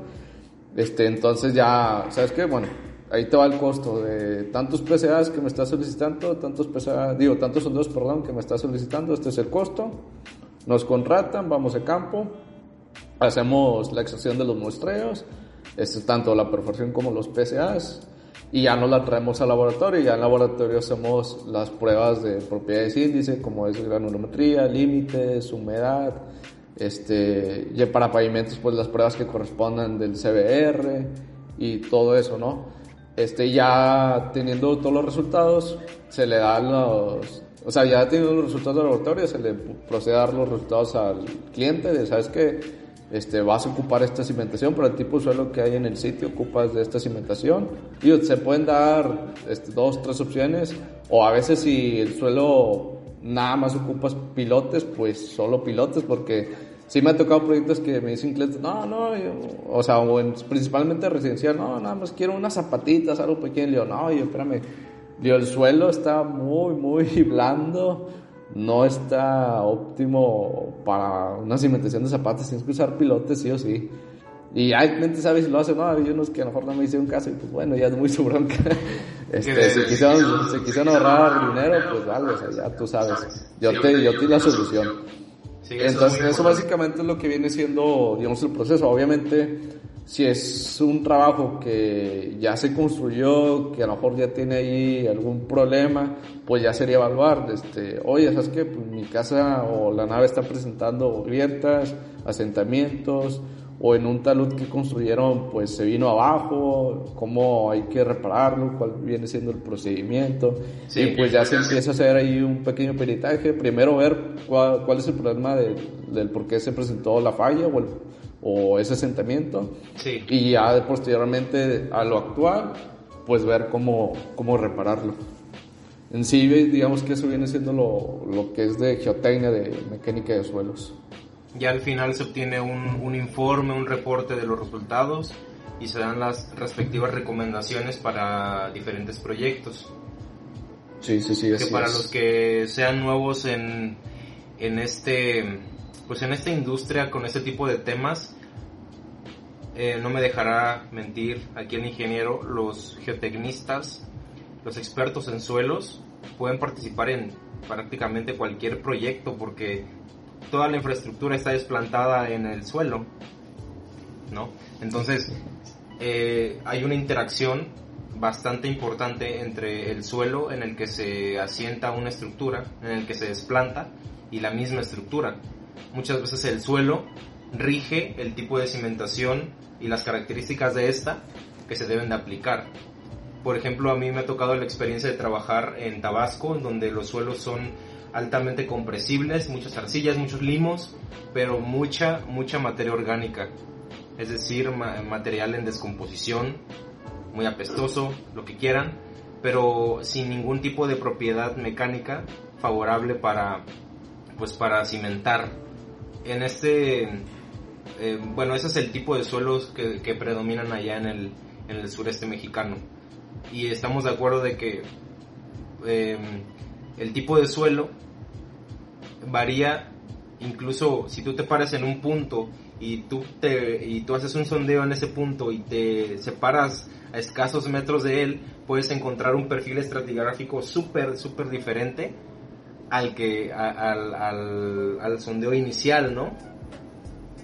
Este, entonces ya, ¿sabes qué? Bueno, ahí te va el costo de tantos PCAs que me estás solicitando, tantos PCA, digo, tantos soldados, perdón, que me estás solicitando, este es el costo. Nos contratan, vamos a campo, hacemos la extracción de los muestreos, este, tanto la perforación como los PCAs, y ya nos la traemos al laboratorio y ya en laboratorio hacemos las pruebas de propiedades índice como es granulometría, límites, humedad, este, y para pavimentos pues las pruebas que correspondan del CBR y todo eso, ¿no? Este, ya teniendo todos los resultados, se le dan los, o sea, ya teniendo los resultados del laboratorio, se le procede a dar los resultados al cliente de, ¿sabes qué? Este, vas a ocupar esta cimentación, pero el tipo de suelo que hay en el sitio ocupas de esta cimentación. Y se pueden dar este, dos, tres opciones, o a veces si el suelo nada más ocupas pilotes, pues solo pilotes, porque sí me ha tocado proyectos que me dicen clientes, no, no, o sea, principalmente residencial, no, nada más quiero unas zapatitas, algo pequeño. yo, no, yo, espérame, yo, el suelo está muy, muy blando no está óptimo para una cimentación de zapatos, tienes que usar pilotes sí o sí. Y hay gente sabe si lo hace, no, hay unos que a lo mejor no me hicieron caso y pues bueno, ya es muy su bronca. Este, si, quisieron, si quisieron ahorrar dinero, pues vale, o sea, ya tú sabes. Yo te, yo te di la solución. Entonces eso básicamente es lo que viene siendo, digamos, el proceso. Obviamente Si es un trabajo que ya se construyó, que a lo mejor ya tiene ahí algún problema, pues ya sería evaluar, este, oye, ¿sabes qué? Pues mi casa o la nave está presentando grietas, asentamientos, o en un talud que construyeron pues se vino abajo, cómo hay que repararlo, cuál viene siendo el procedimiento. y pues ya se empieza a hacer ahí un pequeño peritaje, primero ver cuál, cuál es el problema del por qué se presentó la falla o, o ese asentamiento. Y ya posteriormente a lo actual, pues ver cómo, cómo repararlo. En sí, digamos que eso viene siendo lo, lo que es de geotecnia, de mecánica de suelos. Ya al final se obtiene un, un informe, un reporte de los resultados y se dan las respectivas recomendaciones para diferentes proyectos. Sí, sí, sí. Que para los que sean nuevos en, en este, pues en esta industria con este tipo de temas, eh, no me dejará mentir aquí el ingeniero, los geotecnistas, los expertos en suelos pueden participar en prácticamente cualquier proyecto porque toda la infraestructura está desplantada en el suelo, ¿no? Entonces, eh, hay una interacción bastante importante entre el suelo en el que se asienta una estructura, en el que se desplanta, y la misma estructura. Muchas veces el suelo rige el tipo de cimentación y las características de esta que se deben de aplicar. Por ejemplo, a mí me ha tocado la experiencia de trabajar en Tabasco, donde los suelos son altamente compresibles, muchas arcillas, muchos limos, pero mucha, mucha materia orgánica. Es decir, material en descomposición, muy apestoso, lo que quieran, pero sin ningún tipo de propiedad mecánica favorable para, pues para cimentar. En este, eh, bueno, ese es el tipo de suelos que, predominan allá en el, en el sureste mexicano. Y estamos de acuerdo de que eh, el tipo de suelo varía incluso si tú te paras en un punto y tú te y tú haces un sondeo en ese punto y te separas a escasos metros de él, puedes encontrar un perfil estratigráfico súper súper diferente al que al, al, al, sondeo inicial, ¿no?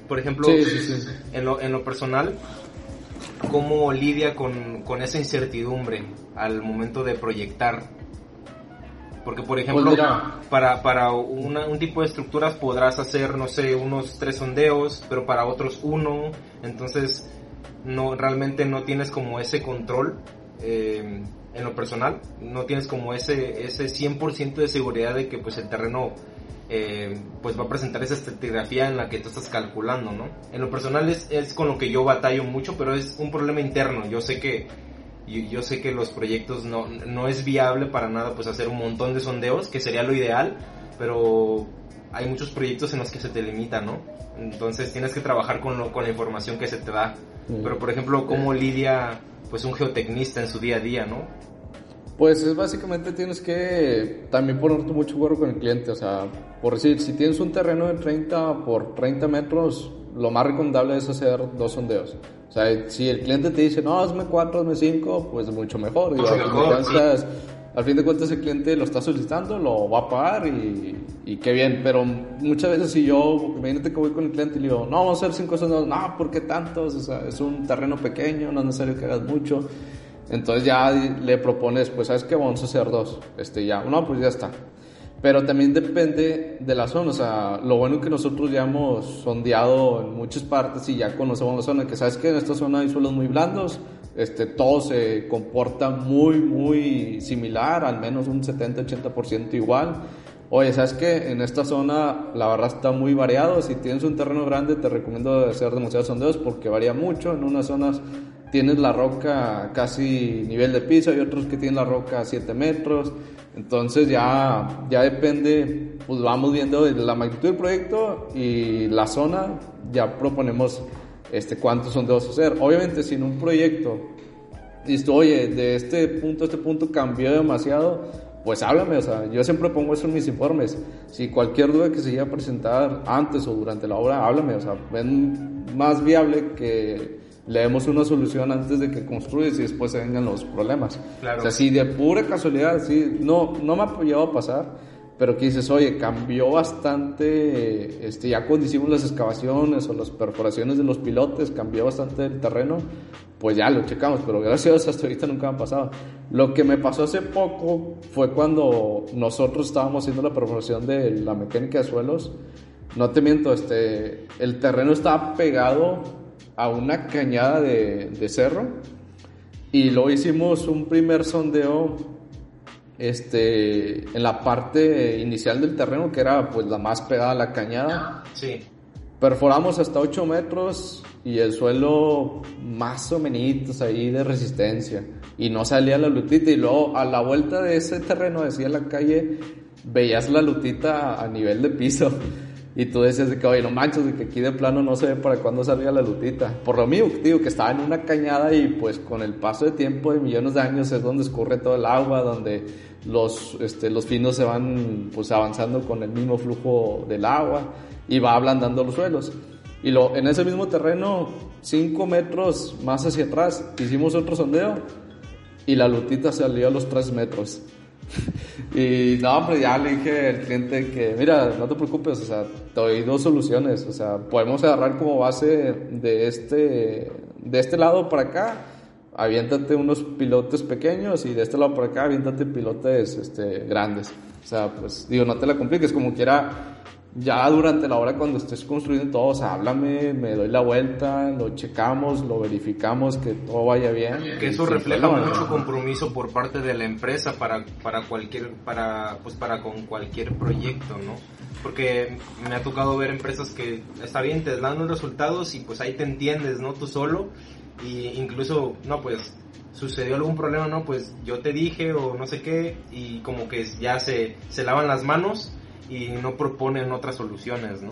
Por ejemplo, En, lo, en lo personal, ¿cómo lidia con, con esa incertidumbre al momento de proyectar porque, por ejemplo, pues para, para un tipo de estructuras podrás hacer, no sé, unos tres sondeos, pero para otros uno. Entonces, no realmente no tienes como ese control eh, en lo personal. No tienes como ese, ese 100% de seguridad de que pues el terreno eh, pues va a presentar esa estratigrafía en la que tú estás calculando, ¿no? En lo personal es, es con lo que yo batallo mucho, pero es un problema interno. Yo sé que yo, sé que los proyectos no, no es viable para nada pues hacer un montón de sondeos, que sería lo ideal, pero hay muchos proyectos en los que se te limita, ¿no? Entonces tienes que trabajar con, lo, con la información que se te da. Pero por ejemplo, ¿cómo lidia pues un geotecnista en su día a día, ¿no? Pues es básicamente tienes que también ponerte mucho acuerdo con el cliente, o sea, por decir, si tienes un terreno de 30 por 30 metros, lo más recomendable es hacer dos sondeos. O sea, si el cliente te dice, no, hazme cuatro, hazme cinco, pues mucho mejor. Al fin de cuentas el cliente lo está solicitando, lo va a pagar y, y qué bien. Pero muchas veces si yo, imagínate que voy con el cliente y le digo, no, vamos a hacer cinco sondeos, no, ¿por qué tantos? O sea, es un terreno pequeño, no es necesario que hagas mucho. Entonces ya le propones, pues, ¿sabes qué? Vamos a hacer dos. Este, ya, no, pues ya está. Pero también depende de la zona, o sea, lo bueno que nosotros ya hemos sondeado en muchas partes y ya conocemos la zona, que sabes que en esta zona hay suelos muy blandos, este, todo se comporta muy, muy similar, al menos un 70-80% igual. Oye, ¿sabes que En esta zona la verdad está muy variado, si tienes un terreno grande te recomiendo hacer demasiados sondeos porque varía mucho, en unas zonas tienes la roca casi nivel de piso y otros que tienen la roca a 7 metros, entonces ya, ya depende, pues vamos viendo la magnitud del proyecto y la zona, ya proponemos este, cuántos son de hacer. Obviamente, si en un proyecto dices, oye, de este punto a este punto cambió demasiado, pues háblame, o sea, yo siempre pongo eso en mis informes. Si cualquier duda que se iba a presentar antes o durante la obra, háblame, o sea, ven más viable que le demos una solución antes de que construyes y después se vengan los problemas. O sea, si de pura casualidad, sí, no, no me ha llegado a pasar, pero que dices, oye, cambió bastante, este, ya cuando hicimos las excavaciones o las perforaciones de los pilotes, cambió bastante el terreno, pues ya lo checamos, pero gracias a Dios hasta ahorita nunca me ha pasado. Lo que me pasó hace poco fue cuando nosotros estábamos haciendo la perforación de la mecánica de suelos, no te miento, este, el terreno estaba pegado a una cañada de, de cerro y luego hicimos un primer sondeo este, en la parte inicial del terreno, que era pues la más pegada a la cañada. Sí. Perforamos hasta 8 metros y el suelo más o menos ahí de resistencia. Y no salía la lutita. Y luego a la vuelta de ese terreno, decía la calle, veías la lutita a nivel de piso. Y tú decías de que, oye, no manches, de que aquí de plano no se ve para cuándo salía la lutita. Por lo mío, digo, que estaba en una cañada y pues con el paso de tiempo de millones de años es donde escurre todo el agua, donde los, este, los pinos se van pues avanzando con el mismo flujo del agua y va ablandando los suelos. Y lo, en ese mismo terreno, 5 metros más hacia atrás, hicimos otro sondeo y la lutita salió a los 3 metros. Y no, hombre, ya le dije al cliente que, mira, no te preocupes, o sea, te doy dos soluciones, o sea, podemos agarrar como base de este, de este lado para acá, aviéntate unos pilotes pequeños y de este lado para acá, aviéntate pilotes este, grandes. O sea, pues digo, no te la compliques, como quiera, ya durante la hora cuando estés construyendo todo, o sea, háblame, me doy la vuelta, lo checamos, lo verificamos, que todo vaya bien. Que eso refleja mucho compromiso por parte de la empresa para, para cualquier, para, pues para con cualquier proyecto, ¿no? Porque me ha tocado ver empresas que está bien, te dan los resultados y pues ahí te entiendes, ¿no? Tú solo y incluso, no, pues sucedió algún problema, ¿no? Pues yo te dije o no sé qué y como que ya se, se lavan las manos y no proponen otras soluciones, ¿no?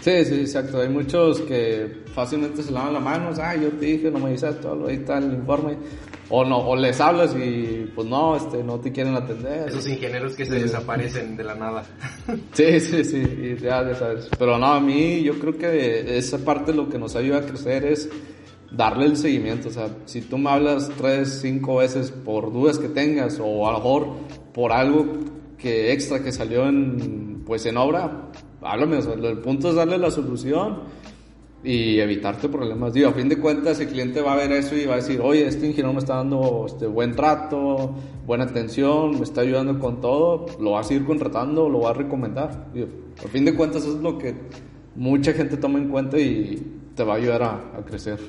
Sí, sí, exacto. Hay muchos que fácilmente se lavan las manos, ah, yo te dije, no me dices todo, ahí está el informe. O no, o les hablas y pues no, este, no te quieren atender. Esos ingenieros que se desaparecen de la nada. Sí, sí, sí, y ya, ya sabes. Pero no, a mí yo creo que esa parte lo que nos ayuda a crecer es darle el seguimiento. O sea, si tú me hablas tres, cinco veces por dudas que tengas o a lo mejor por algo que extra que salió en, pues en obra, háblame, o sea, el punto es darle la solución y evitarte problemas. Digo, a fin de cuentas el cliente va a ver eso y va a decir, oye, este ingeniero me está dando este, buen trato, buena atención, me está ayudando con todo, lo va a seguir contratando, lo va a recomendar. A fin de cuentas eso es lo que mucha gente toma en cuenta y te va a ayudar a, a crecer.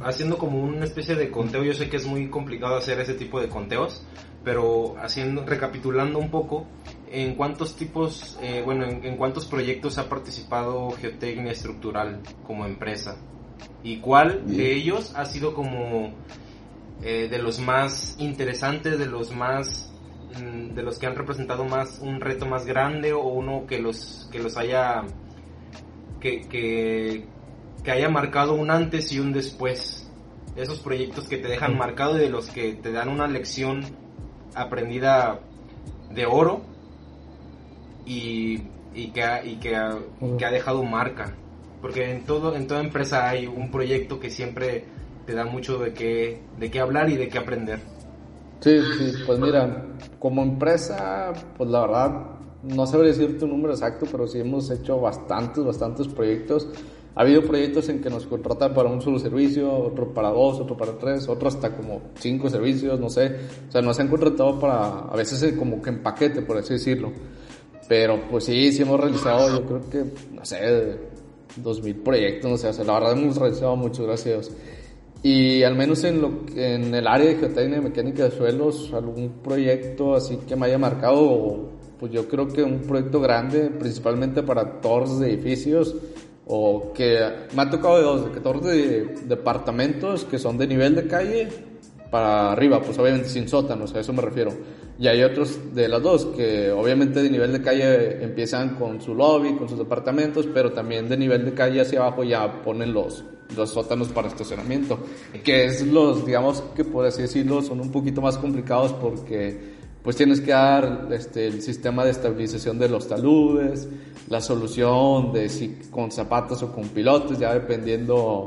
Haciendo como una especie de conteo, yo sé que es muy complicado hacer ese tipo de conteos, pero haciendo, recapitulando un poco, ¿en cuántos tipos, eh, bueno, en, cuántos proyectos ha participado Geotecnia Estructural como empresa? ¿Y cuál de ellos ha sido como eh, de los más interesantes, de los más, mm, de los que han representado más un reto más grande o uno que los, que los haya, que, que, que haya marcado un antes y un después? Esos proyectos que te dejan marcado y de los que te dan una lección aprendida de oro y, y, que, ha, y que, ha, que ha dejado marca. Porque en, todo, en toda empresa hay un proyecto que siempre te da mucho de qué, de qué hablar y de qué aprender. Sí, sí, pues mira, como empresa, pues la verdad, no sabría decirte un número exacto, pero sí hemos hecho bastantes, bastantes proyectos. Ha habido proyectos en que nos contratan para un solo servicio, otro para dos, otro para tres, otro hasta como cinco servicios, no sé. O sea, nos han contratado para, a veces como que en paquete, por así decirlo. Pero pues sí, sí hemos realizado, yo creo que, no sé, dos mil proyectos, no sé, o sea, la verdad hemos realizado muchos, gracias. Y al menos en, lo, en el área de geotecnia y mecánica de suelos, algún proyecto así que me haya marcado, pues yo creo que un proyecto grande, principalmente para torres de edificios, o que me ha tocado de dos, de 14 de departamentos que son de nivel de calle para arriba, pues obviamente sin sótanos, a eso me refiero. Y hay otros de las dos que obviamente de nivel de calle empiezan con su lobby, con sus departamentos, pero también de nivel de calle hacia abajo ya ponen los, los sótanos para estacionamiento, que es los, digamos que por así decirlo, son un poquito más complicados porque pues tienes que dar este, el sistema de estabilización de los taludes, la solución de si con zapatos o con pilotes, ya dependiendo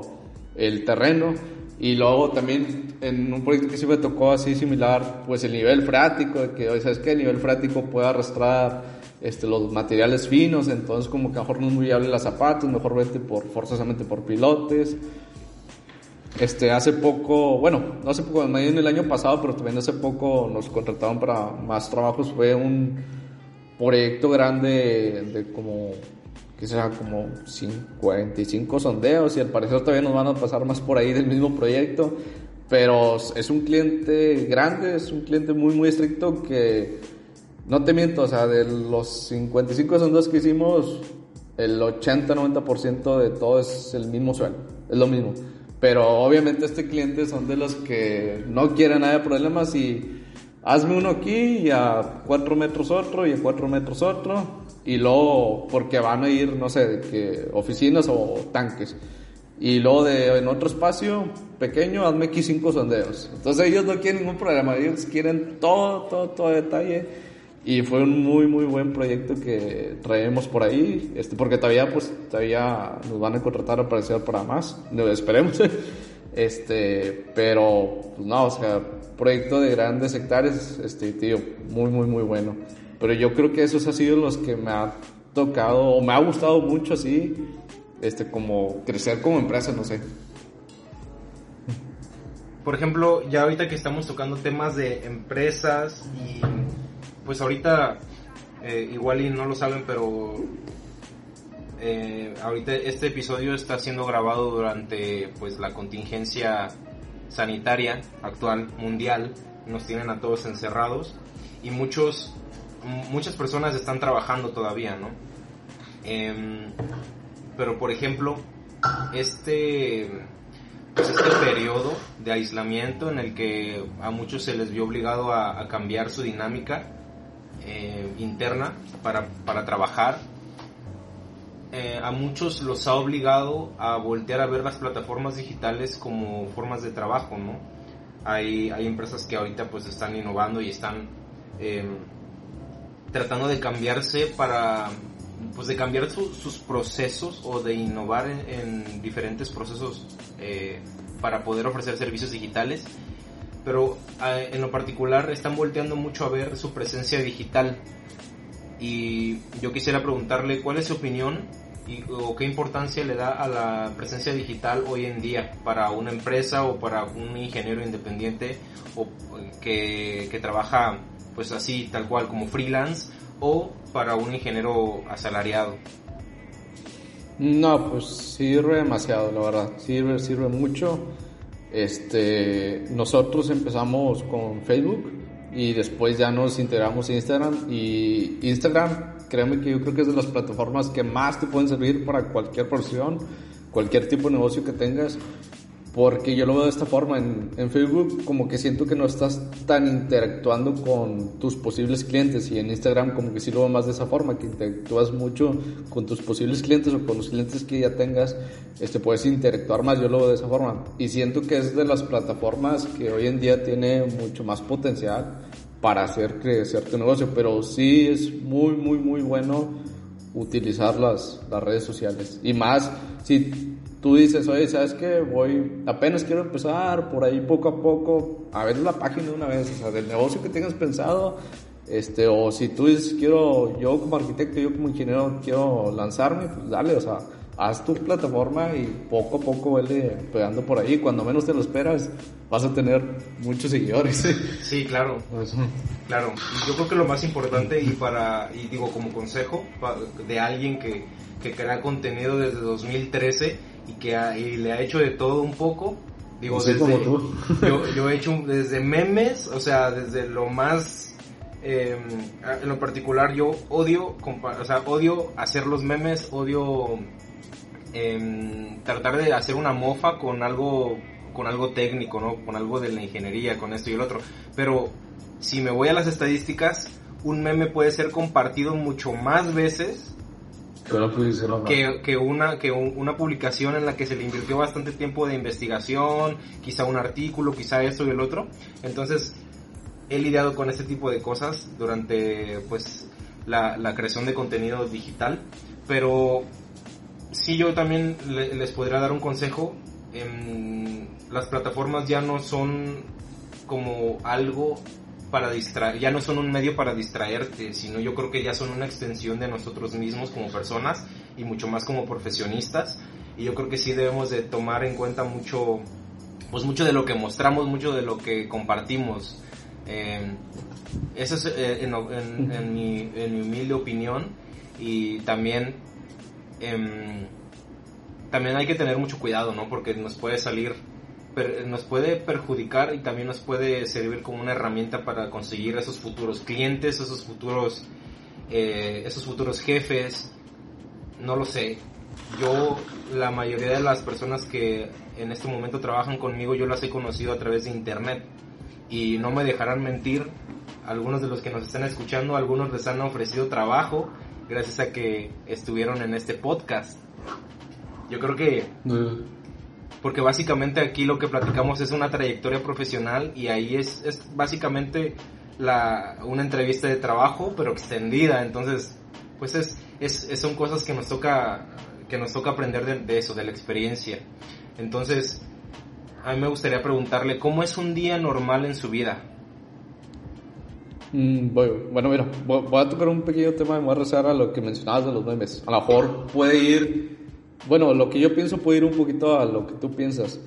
el terreno. Y luego también en un proyecto que sí me tocó así similar, pues el nivel freático, de que, ¿sabes qué? El nivel freático puede arrastrar este, los materiales finos, entonces como que mejor no es muy viable las zapatos, mejor vete por, forzosamente por pilotes. Este, hace poco, bueno, no hace poco, en el año pasado, pero también hace poco nos contrataron para más trabajos. Fue un proyecto grande de como, que como 45 sondeos y al parecer todavía nos van a pasar más por ahí del mismo proyecto. Pero es un cliente grande, es un cliente muy, muy estricto que, no te miento, o sea, de los 55 sondeos que hicimos, el 80-90% de todo es el mismo suelo, es lo mismo. Pero obviamente este cliente son de los que no quieren nada de problemas y hazme uno aquí y a cuatro metros otro y a cuatro metros otro y luego porque van a ir, no sé, de que oficinas o tanques. Y luego de, en otro espacio pequeño, hazme aquí cinco sondeos. Entonces ellos no quieren ningún problema, ellos quieren todo, todo, todo detalle y fue un muy muy buen proyecto que traemos por ahí este porque todavía pues todavía nos van a contratar a parecer para más. Esperemos. Este pero pues no o sea proyecto de grandes hectáreas este tío muy muy muy bueno. Pero yo creo que esos han sido los que me ha tocado o me ha gustado mucho así este como crecer como empresa no sé. Por ejemplo ya ahorita que estamos tocando temas de empresas y pues ahorita eh, igual y no lo saben, pero eh, ahorita este episodio está siendo grabado durante pues la contingencia sanitaria actual mundial. Nos tienen a todos encerrados y muchos muchas personas están trabajando todavía, ¿no? Em, pero por ejemplo, este pues este periodo de aislamiento en el que a muchos se les vio obligado a cambiar su dinámica eh, interna para, para trabajar, eh, a muchos los ha obligado a voltear a ver las plataformas digitales como formas de trabajo, ¿no? Hay, hay empresas que ahorita pues están innovando y están eh, tratando de cambiarse para, pues de cambiar sus procesos o de innovar en, diferentes procesos para poder ofrecer servicios digitales pero ah, en lo particular están volteando mucho a ver su presencia digital. Y yo quisiera preguntarle cuál es su opinión y, o qué importancia le da a la presencia digital hoy en día para una empresa o para un ingeniero independiente o que, que trabaja pues así tal cual como freelance o para un ingeniero asalariado. No, pues sirve demasiado, la verdad. Sirve, sirve mucho. Este, nosotros empezamos con Facebook y después ya nos integramos a Instagram y Instagram, créeme que yo creo que es de las plataformas que más te pueden servir para cualquier profesión, cualquier tipo de negocio que tengas porque yo lo veo de esta forma, en, en, Facebook como que siento que no estás tan interactuando con tus posibles clientes y en Instagram como que sí lo veo más de esa forma, que interactúas mucho con tus posibles clientes o con los clientes que ya tengas, este, puedes interactuar más, yo lo veo de esa forma. Y siento que es de las plataformas que hoy en día tiene mucho más potencial para hacer crecer tu negocio, pero sí es muy, muy, muy bueno utilizar las, las redes sociales. Y más si tú dices, oye, ¿sabes qué? Voy, apenas quiero empezar por ahí poco a poco a ver la página de una vez, o sea, del negocio que tengas pensado, este, o si tú dices, quiero, yo como arquitecto, yo como ingeniero, quiero lanzarme, pues dale, o sea, haz tu plataforma y poco a poco vele pegando por ahí. Cuando menos te lo esperas, vas a tener muchos seguidores. Sí, claro. Claro. Y yo creo que lo más importante y para, y digo como consejo de alguien que, que crea contenido desde 2013 y que le ha hecho de todo un poco. Digo, desde, Yo, yo he hecho desde memes, o sea, desde lo más em, en lo particular yo odio, o sea, odio hacer los memes, odio em, tratar de hacer una mofa con algo, con algo técnico, ¿no? Con algo de la ingeniería, con esto y el otro. Pero si me voy a las estadísticas, un meme puede ser compartido mucho más veces que, que, una, que una publicación en la que se le invirtió bastante tiempo de investigación, quizá un artículo, quizá esto y el otro. Entonces, he lidiado con este tipo de cosas durante pues la, la creación de contenido digital, pero sí yo también les podría dar un consejo. Em, las plataformas ya no son como algo para distraer, ya no son un medio para distraerte, sino yo creo que ya son una extensión de nosotros mismos como personas y mucho más como profesionistas. Y yo creo que sí debemos de tomar en cuenta mucho, pues mucho de lo que mostramos, mucho de lo que compartimos. Eh, eso es eh, en, mi, humilde opinión y también em, también hay que tener mucho cuidado, ¿no? Porque nos puede salir nos puede perjudicar y también nos puede servir como una herramienta para conseguir esos futuros clientes, esos futuros, eh, esos futuros jefes. No lo sé. Yo, la mayoría de las personas que en este momento trabajan conmigo, yo las he conocido a través de internet. Y no me dejarán mentir, algunos de los que nos están escuchando, algunos les han ofrecido trabajo gracias a que estuvieron en este podcast. Yo creo que porque básicamente aquí lo que platicamos es una trayectoria profesional y ahí es, es básicamente la, una entrevista de trabajo, pero extendida, entonces, pues es, es, son cosas que nos toca, que nos toca aprender de, eso, de la experiencia. Entonces, a mí me gustaría preguntarle, ¿cómo es un día normal en su vida? Mm, bueno, mira, voy, a tocar un pequeño tema de más a lo que mencionabas de los memes. A lo mejor puede ir bueno, lo que yo pienso puede ir un poquito a lo que tú piensas.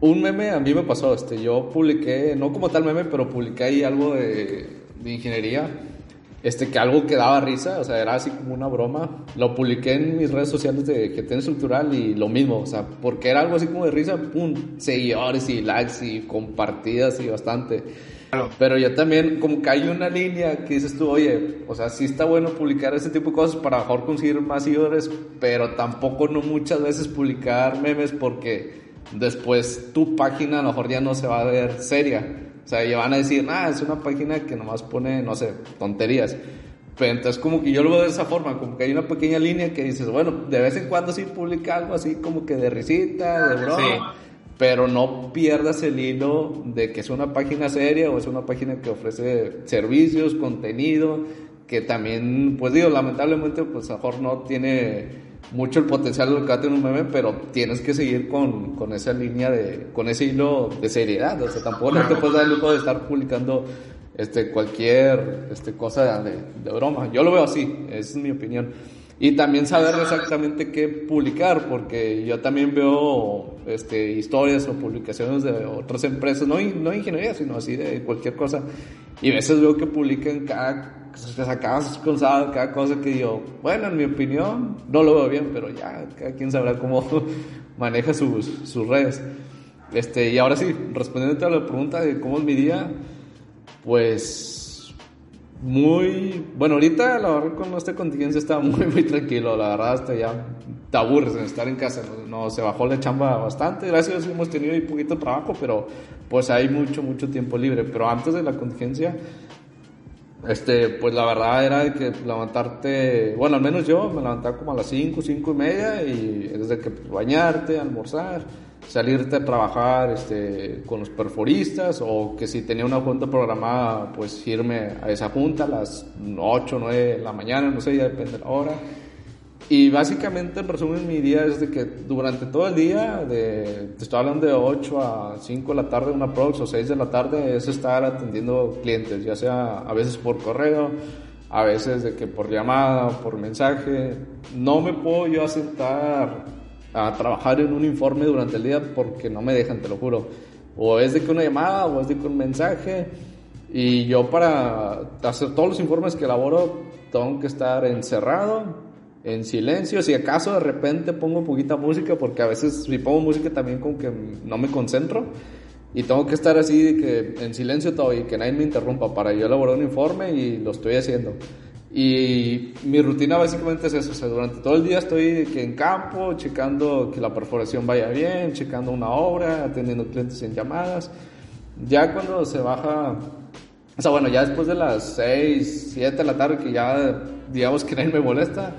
Un meme a mí me pasó, este, yo publiqué, no como tal meme, pero publiqué ahí algo de, de ingeniería, este, que algo que daba risa, o sea, era así como una broma. Lo publiqué en mis redes sociales de GT Estructural y lo mismo, o sea, porque era algo así como de risa, pum, seguidores y likes y compartidas y bastante. Pero yo también, como que hay una línea que dices tú, oye, o sea, sí está bueno publicar ese tipo de cosas para mejor conseguir más seguidores, pero tampoco no muchas veces publicar memes porque después tu página a lo mejor ya no se va a ver seria. O sea, ya van a decir, ah, es una página que nomás pone, no sé, tonterías. Pero entonces como que yo lo veo de esa forma, como que hay una pequeña línea que dices, bueno, de vez en cuando sí publica algo así como que de risita, de broma pero no pierdas el hilo de que es una página seria o es una página que ofrece servicios, contenido, que también, pues digo, lamentablemente, pues a lo mejor no tiene mucho el potencial de lo que va a tener un meme, pero tienes que seguir con, con esa línea de, con ese hilo de seriedad, o sea, tampoco no te puedes dar el lujo de estar publicando este, cualquier este, cosa de, de broma. Yo lo veo así, esa es mi opinión. Y también saber exactamente qué publicar, porque yo también veo este, historias o publicaciones de otras empresas, no, no ingeniería, sino así de cualquier cosa. Y a veces veo que publican cada, cada, cada cosa que yo, bueno, en mi opinión, no lo veo bien, pero ya, cada quien sabrá cómo maneja sus, sus redes. Este, y ahora sí, respondiendo a la pregunta de cómo es mi día, pues muy bueno ahorita la verdad con esta contingencia está muy muy tranquilo la verdad hasta ya te aburres en estar en casa no, se bajó la chamba bastante gracias a Dios hemos tenido un poquito trabajo pero pues hay mucho mucho tiempo libre pero antes de la contingencia este pues la verdad era de que levantarte bueno al menos yo me levantaba como a las 5 5 y media y desde que bañarte almorzar salirte a trabajar este, con los perforistas o que si tenía una junta programada, pues irme a esa junta a las 8, 9 de la mañana, no sé, ya depende de la hora. Y básicamente, en resumen, mi día es de que durante todo el día, de, te estoy hablando de 8 a 5 de la tarde, una prox o 6 de la tarde, es estar atendiendo clientes, ya sea a veces por correo, a veces de que por llamada, por mensaje. No me puedo yo asentar a trabajar en un informe durante el día porque no me dejan, te lo juro. O es de que una llamada o es de que un mensaje. Y yo para hacer todos los informes que elaboro tengo que estar encerrado, en silencio. Si acaso de repente pongo poquita música, porque a veces si pongo música también como que no me concentro. Y tengo que estar así de que en silencio todo y que nadie me interrumpa para yo elaborar un informe y lo estoy haciendo. Y mi rutina básicamente es eso, o sea, durante todo el día estoy en campo, checando que la perforación vaya bien, checando una obra, atendiendo clientes en llamadas. Ya cuando se baja, o sea, bueno, ya después de las 6, 7 de la tarde, que ya digamos que nadie me molesta,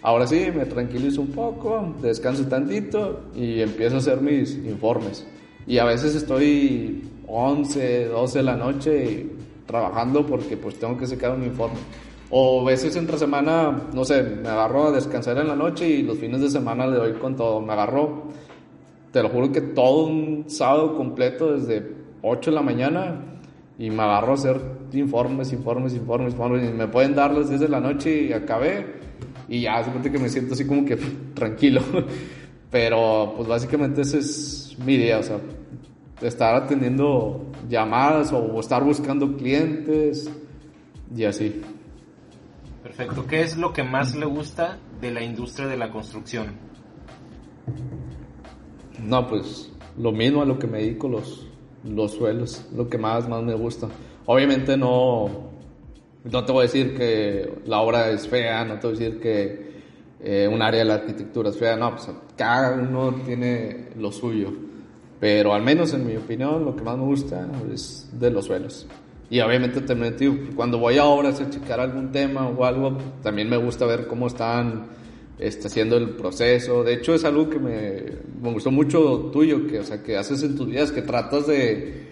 ahora sí me tranquilizo un poco, descanso tantito y empiezo a hacer mis informes. Y a veces estoy 11, 12 de la noche trabajando porque pues tengo que sacar un informe. O veces entre semana, no sé, me agarro a descansar en la noche y los fines de semana le doy con todo. Me agarro te lo juro que todo un sábado completo desde 8 de la mañana y me agarro a hacer informes, informes, informes, informes y me pueden dar las 10 de la noche y acabé y ya se que me siento así como que tranquilo. Pero pues básicamente ese es mi idea, o sea, estar atendiendo llamadas o estar buscando clientes y así. Perfecto. ¿Qué es lo que más le gusta de la industria de la construcción? No, pues lo mismo a lo que me dedico, los, los suelos, lo que más, más me gusta. Obviamente no, no te voy a decir que la obra es fea, no te voy a decir que eh, un área de la arquitectura es fea, no, pues cada uno tiene lo suyo. Pero al menos en mi opinión, lo que más me gusta es de los suelos. Y obviamente también, tío, cuando voy a obras a checar algún tema o algo, también me gusta ver cómo están este, haciendo el proceso. De hecho, es algo que me, gustó mucho tuyo, que, o sea, que haces en tus días, que tratas de,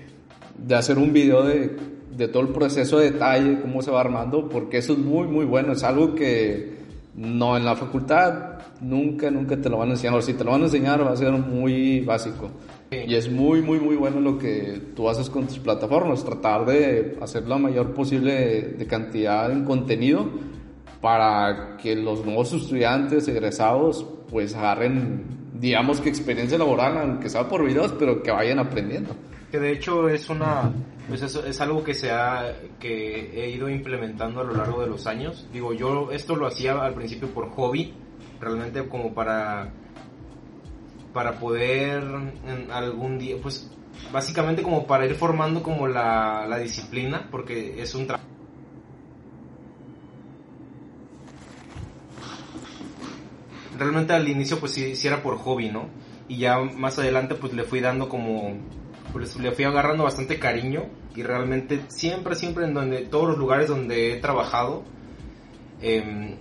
de hacer un video de, de todo el proceso de detalle, cómo se va armando, porque eso es muy, muy bueno. Es algo que no en la facultad nunca, nunca te lo van a enseñar. O si te lo van a enseñar, va a ser muy básico. Y es muy, muy, muy bueno lo que tú haces con tus plataformas, tratar de hacer la mayor posible de cantidad en contenido para que los nuevos estudiantes egresados pues agarren, digamos que experiencia laboral, aunque sea por videos, pero que vayan aprendiendo. Que de hecho es una, pues eso es algo que se ha, que he ido implementando a lo largo de los años. Digo, yo esto lo hacía al principio por hobby, realmente como para para poder algún día, pues básicamente como para ir formando como la, la disciplina, porque es un trabajo. Realmente al inicio pues sí, sí, era por hobby, ¿no? Y ya más adelante pues le fui dando como, pues le fui agarrando bastante cariño y realmente siempre, siempre en donde, todos los lugares donde he trabajado, eh,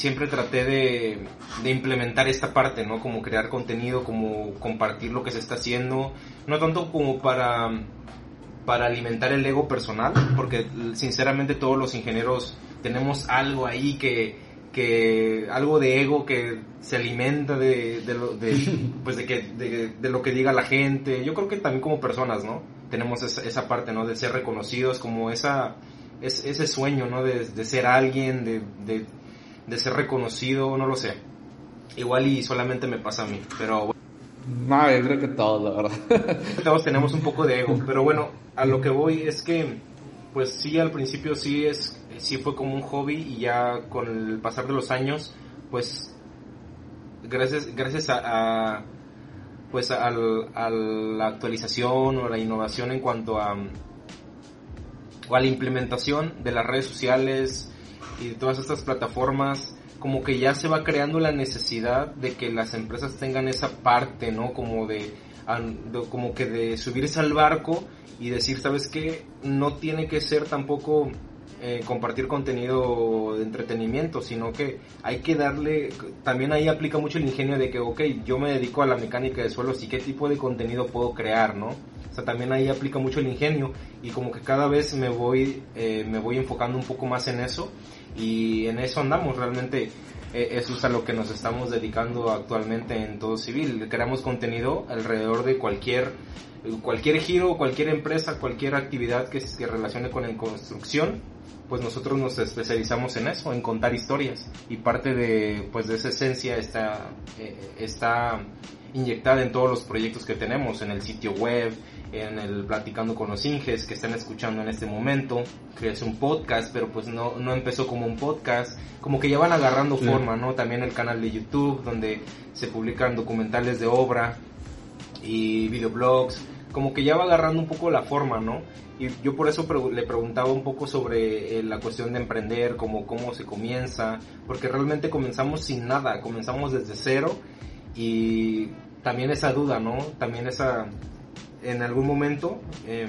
siempre traté de, de, implementar esta parte, ¿no? Como crear contenido, como compartir lo que se está haciendo, no tanto como para, para alimentar el ego personal, porque sinceramente todos los ingenieros tenemos algo ahí que, que algo de ego que se alimenta de, de, lo, de pues de, que, de, lo que diga la gente. Yo creo que también como personas, ¿no? Tenemos esa, esa parte, ¿no? De ser reconocidos, como esa, es, ese sueño, ¿no? De, de ser alguien, de, de ser reconocido, no lo sé. Igual y solamente me pasa a mí, pero No, yo creo que todos, la verdad. Todos tenemos un poco de ego, pero bueno, a lo que voy es que, pues sí, al principio sí es, sí fue como un hobby y ya con el pasar de los años, pues gracias, gracias a, a pues a, a, la actualización o la innovación en cuanto a, o a la implementación de las redes sociales, y de todas estas plataformas, como que ya se va creando la necesidad de que las empresas tengan esa parte, ¿no? Como de, como que de subirse al barco y decir, ¿sabes qué? No tiene que ser tampoco eh, compartir contenido de entretenimiento, sino que hay que darle, también ahí aplica mucho el ingenio de que, ok, yo me dedico a la mecánica de suelos y qué tipo de contenido puedo crear, ¿no? O sea, también ahí aplica mucho el ingenio y como que cada vez me voy, eh, me voy enfocando un poco más en eso y en eso andamos realmente. Eh, eso es a lo que nos estamos dedicando actualmente en todo civil. Creamos contenido alrededor de cualquier cualquier giro, cualquier empresa, cualquier actividad que se relacione con la construcción, pues nosotros nos especializamos en eso, en contar historias y parte de pues de esa esencia está eh, está inyectada en todos los proyectos que tenemos, en el sitio web, en el Platicando con los Inges que están escuchando en este momento, que es un podcast, pero pues no, no empezó como un podcast, como que ya van agarrando forma, ¿no? También el canal de YouTube, donde se publican documentales de obra y videoblogs, como que ya va agarrando un poco la forma, ¿no? Y yo por eso le preguntaba un poco sobre eh, la cuestión de emprender, como cómo se comienza, porque realmente comenzamos sin nada, comenzamos desde cero y también esa duda, ¿no? También esa, en algún momento, eh,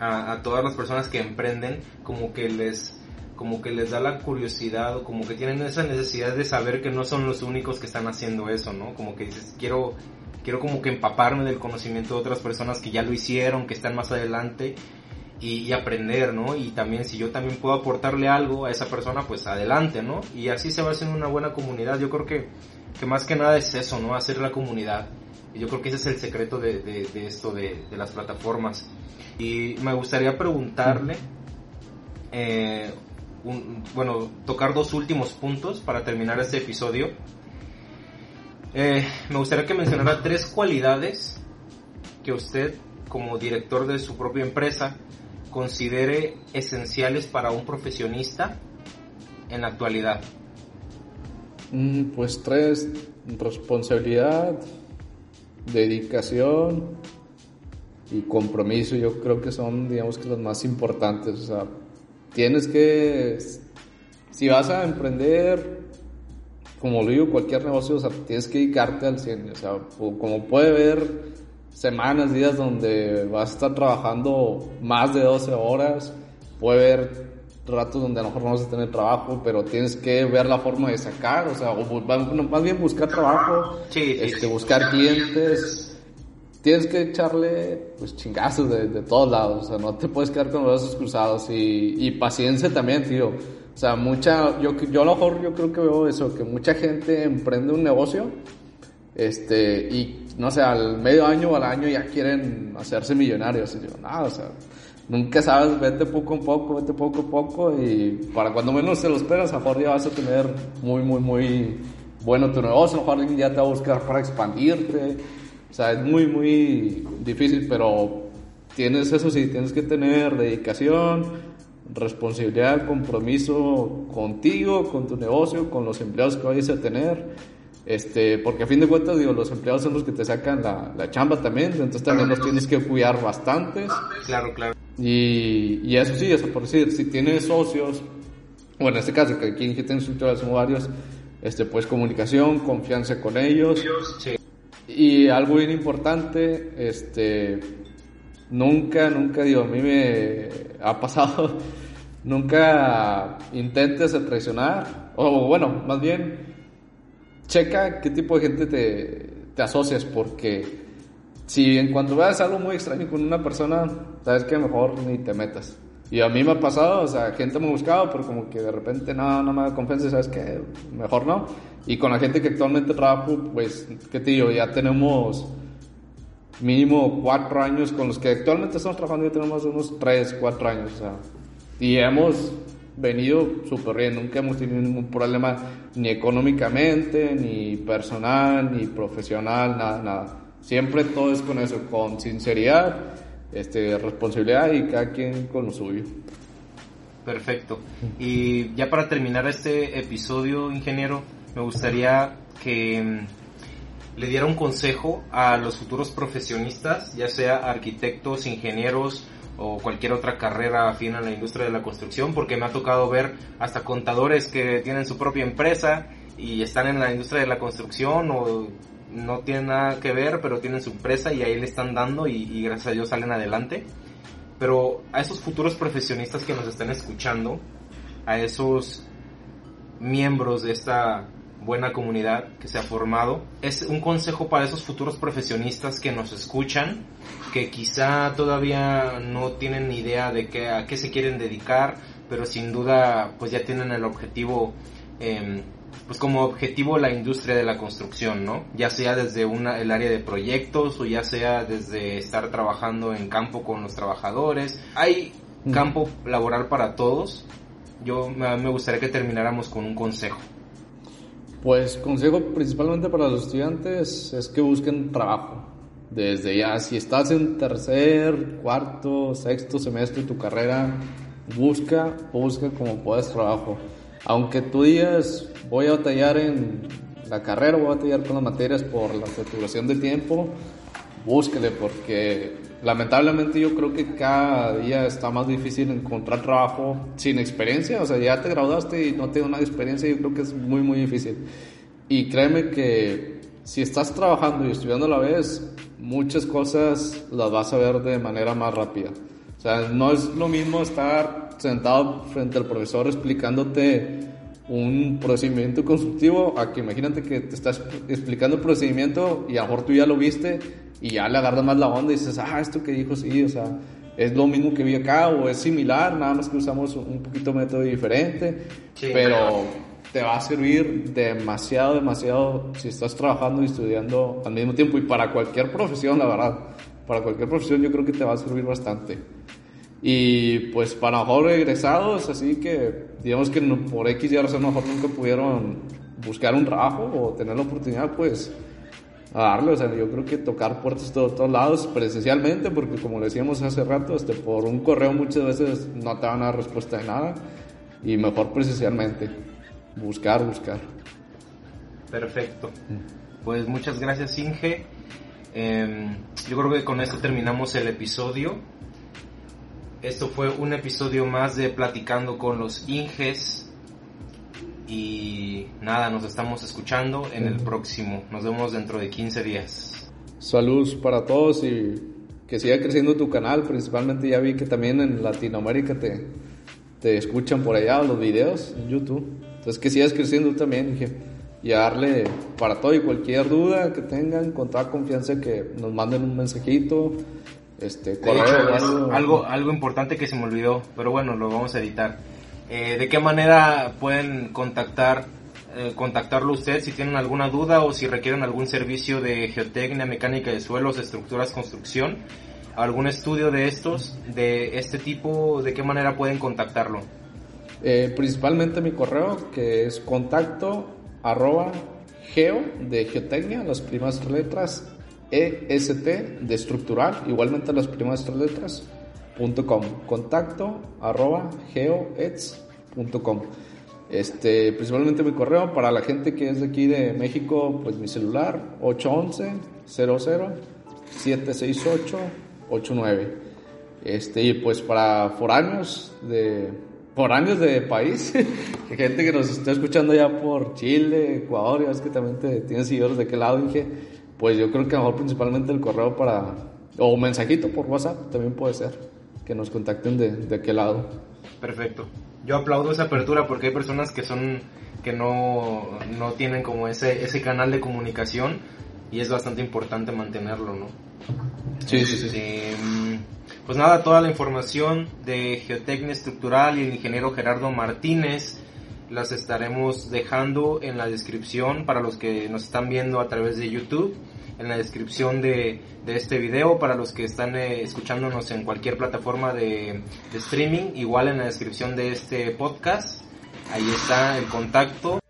a, todas las personas que emprenden, como que les como que les da la curiosidad o como que tienen esa necesidad de saber que no son los únicos que están haciendo eso, ¿no? Como que dices, quiero, quiero como que empaparme del conocimiento de otras personas que ya lo hicieron, que están más adelante y, aprender, ¿no? Y también si yo también puedo aportarle algo a esa persona, pues adelante, ¿no? Y así se va haciendo una buena comunidad. Yo creo que, que más que nada es eso, ¿no? Hacer la comunidad. Yo creo que ese es el secreto de, de, esto, de, de, las plataformas. Y me gustaría preguntarle, eh, bueno, tocar dos últimos puntos para terminar este episodio. Eh, me gustaría que mencionara tres cualidades que usted, como director de su propia empresa, considere esenciales para un profesionista en la actualidad? Mm, pues tres, responsabilidad, dedicación y compromiso, yo creo que son, digamos que los más importantes. O sea, tienes que, si vas a emprender, como lo digo, cualquier negocio, o sea, tienes que dedicarte al 100. O sea, como puede ver, semanas, días donde vas a estar trabajando más de 12 horas, puede haber ratos donde a lo mejor no vas a tener trabajo, pero tienes que ver la forma de sacar, o sea, más bien buscar trabajo, este, buscar clientes, tienes que echarle pues chingazos de, de, todos lados, o sea, no te puedes quedar con los brazos cruzados y, y paciencia también, tío. O sea, mucha, yo, yo a lo mejor yo creo que veo eso, que mucha gente emprende un negocio, este, y no sé, al medio año o al año ya quieren hacerse millonarios. Y yo, nada, o sea, nunca sabes, vete poco a poco, vete poco a poco y para cuando menos te lo esperas, a mejor ya vas a tener muy, muy, muy bueno tu negocio, a lo mejor ya te va a buscar para expandirte. O sea, es muy, muy difícil, pero tienes eso sí, tienes que tener dedicación, responsabilidad, compromiso contigo, con tu negocio, con los empleados que vayas a tener este, porque a fin de cuentas, digo, los empleados son los que te sacan la, la chamba también, entonces también los tienes que cuidar bastantes. Claro, claro. Y, y eso sí, eso por decir, si tienes socios, bueno, en este caso, que aquí en GT Instructores son varios, este, pues comunicación, confianza con ellos. Sí. Y algo bien importante, este, nunca, nunca, digo, a mí me ha pasado, nunca intentes traicionar, o bueno, más bien, checa qué tipo de gente te, te asocias, porque si en cuanto veas algo muy extraño con una persona, sabes que mejor ni te metas. Y a mí me ha pasado, o sea, gente me ha buscado, pero como que de repente no, no me da confianza, ¿sabes qué? Mejor no. Y con la gente que actualmente trabajo, pues, ¿qué te digo? Ya tenemos mínimo cuatro años con los que actualmente estamos trabajando, ya tenemos unos tres, cuatro años, o sea. Y hemos venido súper bien, nunca hemos tenido ningún problema ni económicamente, ni personal, ni profesional, nada, nada. Siempre todo es con eso, con sinceridad, este, responsabilidad y cada quien con lo suyo. Perfecto. Y ya para terminar este episodio, ingeniero, me gustaría que mm, le diera un consejo a los futuros profesionistas, ya sea arquitectos, ingenieros, o cualquier otra carrera afín a la industria de la construcción, porque me ha tocado ver hasta contadores que tienen su propia empresa y están en la industria de la construcción o no tienen nada que ver, pero tienen su empresa y ahí le están dando y, gracias a Dios salen adelante. Pero a esos futuros profesionistas que nos están escuchando, a esos miembros de esta buena comunidad que se ha formado. Es un consejo para esos futuros profesionistas que nos escuchan, que quizá todavía no tienen ni idea de qué, a qué se quieren dedicar, pero sin duda pues ya tienen el objetivo, em, pues como objetivo la industria de la construcción, ¿no? Ya sea desde una, el área de proyectos o ya sea desde estar trabajando en campo con los trabajadores. Hay campo laboral para todos. Yo me gustaría que termináramos con un consejo. Pues consejo principalmente para los estudiantes es que busquen trabajo. Desde ya, si estás en tercer, cuarto, sexto semestre de tu carrera, busca, busca como puedas trabajo. Aunque tú digas, voy a batallar en la carrera, voy a batallar con las materias por la saturación de tiempo, búsquele porque lamentablemente yo creo que cada día está más difícil encontrar trabajo sin experiencia, o sea, ya te graduaste y no tienes una experiencia, yo creo que es muy, muy difícil. Y créeme que si estás trabajando y estudiando a la vez, muchas cosas las vas a ver de manera más rápida. O sea, no es lo mismo estar sentado frente al profesor explicándote un procedimiento constructivo a que imagínate que te estás explicando el procedimiento y a lo mejor tú ya lo viste y ya le agarras más la onda y dices, ah, esto que dijo, sí, o sea, es lo mismo que vi acá o es similar, nada más que usamos un poquito método diferente, pero te va a servir demasiado, demasiado si estás trabajando y estudiando al mismo tiempo y para cualquier profesión, la verdad, para cualquier profesión yo creo que te va a servir bastante. Y pues para mejor egresados, así que digamos que por X y a lo mejor nunca pudieron buscar un trabajo o tener la oportunidad, pues a darle, o sea, yo creo que tocar puertas de todos lados presencialmente, porque como le decíamos hace rato, este, por un correo muchas veces no te van a dar respuesta de nada, y mejor presencialmente, buscar, buscar. Perfecto. Pues muchas gracias Inge. Em, yo creo que con esto terminamos el episodio. Esto fue un episodio más de Platicando con los Inges. Y nada, nos estamos escuchando en el próximo. Nos vemos dentro de 15 días. Saludos para todos y que siga creciendo tu canal. Principalmente ya vi que también en Latinoamérica te, te escuchan por allá los videos en YouTube. Entonces que sigas creciendo también, dije. Y darle para todo y cualquier duda que tengan, con toda confianza que nos manden un mensajito. Este, correo, algo, algo importante que se me olvidó, pero bueno, lo vamos a editar. Eh, ¿De qué manera pueden contactar eh, contactarlo usted si tienen alguna duda o si requieren algún servicio de geotecnia, mecánica de suelos, estructuras, construcción? ¿Algún estudio de estos, de este tipo? ¿De qué manera pueden contactarlo? Eh, principalmente mi correo que es contacto arroba geo de geotecnia, las primeras letras, EST de estructural, igualmente las primeras letras, .com, contacto arroba geoets.com. Este, principalmente mi correo para la gente que es de aquí de México, pues mi celular 811 00 768 89. Este, y pues para foráneos de foráneos de país, gente que nos está escuchando ya por Chile, Ecuador, ya es que también te, tienes seguidores de qué lado, dije, pues yo creo que a lo mejor principalmente el correo para o mensajito por WhatsApp también puede ser que nos contacten de, de qué lado. Perfecto. Yo aplaudo esa apertura porque hay personas que son que no, no tienen como ese, ese canal de comunicación y es bastante importante mantenerlo, ¿no? Sí, sí, sí. Este, pues nada, toda la información de Geotecnia Estructural y el ingeniero Gerardo Martínez las estaremos dejando en la descripción para los que nos están viendo a través de YouTube en la descripción de, este video para los que están eh, escuchándonos en cualquier plataforma de, de streaming, igual en la descripción de este podcast, ahí está el contacto.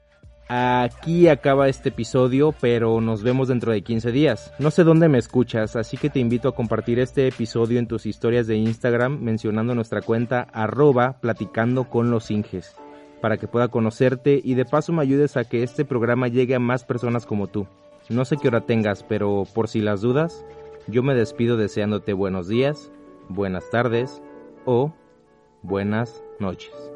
Aquí acaba este episodio, pero nos vemos dentro de 15 días. No sé dónde me escuchas, así que te invito a compartir este episodio en tus historias de Instagram mencionando nuestra cuenta arroba platicando con los Inges, para que pueda conocerte y de paso me ayudes a que este programa llegue a más personas como tú. No sé qué hora tengas, pero por si las dudas, yo me despido deseándote buenos días, buenas tardes o buenas noches.